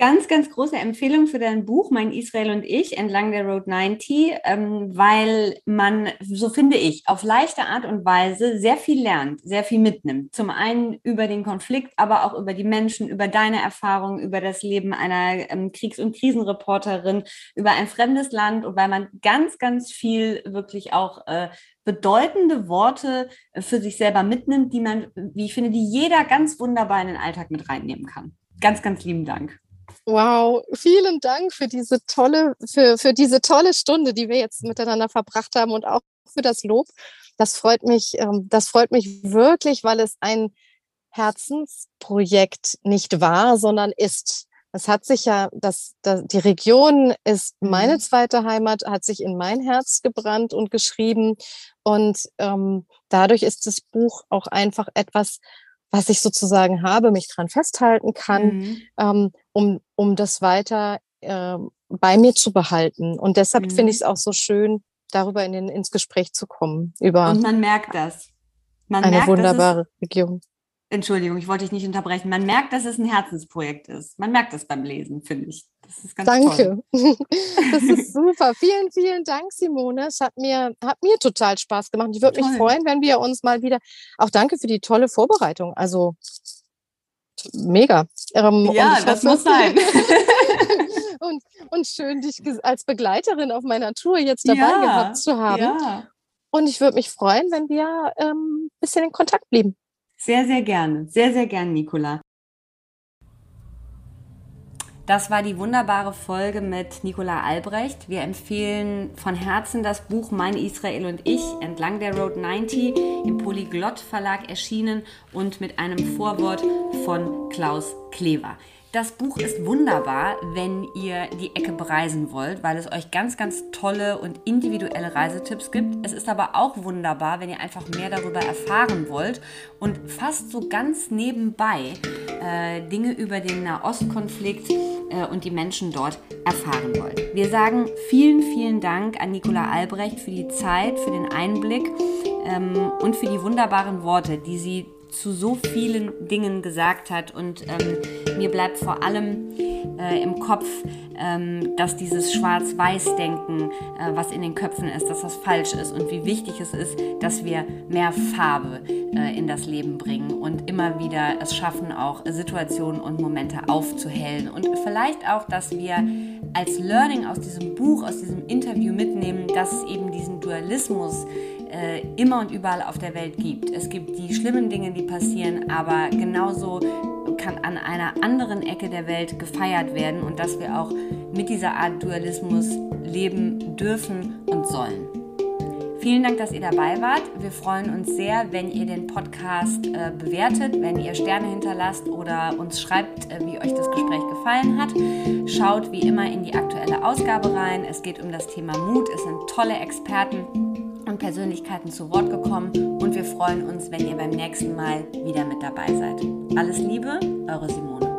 Ganz, ganz große Empfehlung für dein Buch, Mein Israel und ich, entlang der Road 90, ähm, weil man, so finde ich, auf leichte Art und Weise sehr viel lernt, sehr viel mitnimmt. Zum einen über den Konflikt, aber auch über die Menschen, über deine Erfahrungen, über das Leben einer ähm, Kriegs- und Krisenreporterin, über ein fremdes Land und weil man ganz, ganz viel wirklich auch äh, bedeutende Worte äh, für sich selber mitnimmt, die man, wie ich finde, die jeder ganz wunderbar in den Alltag mit reinnehmen kann. Ganz, ganz lieben Dank. Wow, vielen Dank für diese tolle, für, für diese tolle Stunde, die wir jetzt miteinander verbracht haben und auch für das Lob. Das freut mich, ähm, das freut mich wirklich, weil es ein Herzensprojekt nicht war, sondern ist. Es hat sich ja, das, das, die Region ist meine mhm. zweite Heimat, hat sich in mein Herz gebrannt und geschrieben. Und ähm, dadurch ist das Buch auch einfach etwas, was ich sozusagen habe, mich dran festhalten kann, mhm. ähm, um, um das weiter äh, bei mir zu behalten. Und deshalb mhm. finde ich es auch so schön, darüber in den, ins Gespräch zu kommen. Über Und man merkt das. Man eine merkt, wunderbare Region. Entschuldigung, ich wollte dich nicht unterbrechen. Man merkt, dass es ein Herzensprojekt ist. Man merkt das beim Lesen, finde ich. Das ist ganz Danke. Toll. [laughs] Das ist super. vielen, vielen Dank, Simone. Es hat mir, hat mir total Spaß gemacht. Ich würde mich freuen, wenn wir uns mal wieder. Auch danke für die tolle Vorbereitung. Also mega. Ähm, ja, das hoffe, muss sein. [laughs] und, und schön, dich als Begleiterin auf meiner Tour jetzt dabei ja, gehabt zu haben. Ja. Und ich würde mich freuen, wenn wir ein ähm, bisschen in Kontakt blieben. Sehr, sehr gerne. Sehr, sehr gerne, Nicola. Das war die wunderbare Folge mit Nicola Albrecht. Wir empfehlen von Herzen das Buch Mein Israel und ich entlang der Road 90 im Polyglott Verlag erschienen und mit einem Vorwort von Klaus Klever. Das Buch ist wunderbar, wenn ihr die Ecke bereisen wollt, weil es euch ganz, ganz tolle und individuelle Reisetipps gibt. Es ist aber auch wunderbar, wenn ihr einfach mehr darüber erfahren wollt und fast so ganz nebenbei äh, Dinge über den Nahostkonflikt und die Menschen dort erfahren wollt. Wir sagen vielen, vielen Dank an Nicola Albrecht für die Zeit, für den Einblick ähm, und für die wunderbaren Worte, die sie zu so vielen Dingen gesagt hat. Und ähm, mir bleibt vor allem äh, im Kopf, ähm, dass dieses Schwarz-Weiß-Denken, äh, was in den Köpfen ist, dass das falsch ist und wie wichtig es ist, dass wir mehr Farbe äh, in das Leben bringen und immer wieder es schaffen, auch Situationen und Momente aufzuhellen. Und vielleicht auch, dass wir als Learning aus diesem Buch, aus diesem Interview mitnehmen, dass es eben diesen Dualismus äh, immer und überall auf der Welt gibt. Es gibt die schlimmen Dinge, die passieren, aber genauso kann an einer anderen Ecke der Welt gefeiert werden und dass wir auch mit dieser Art Dualismus leben dürfen und sollen. Vielen Dank, dass ihr dabei wart. Wir freuen uns sehr, wenn ihr den Podcast äh, bewertet, wenn ihr Sterne hinterlasst oder uns schreibt, äh, wie euch das Gespräch gefallen hat. Schaut wie immer in die aktuelle Ausgabe rein. Es geht um das Thema Mut. Es sind tolle Experten und Persönlichkeiten zu Wort gekommen und wir freuen uns, wenn ihr beim nächsten Mal wieder mit dabei seid. Alles Liebe, eure Simone.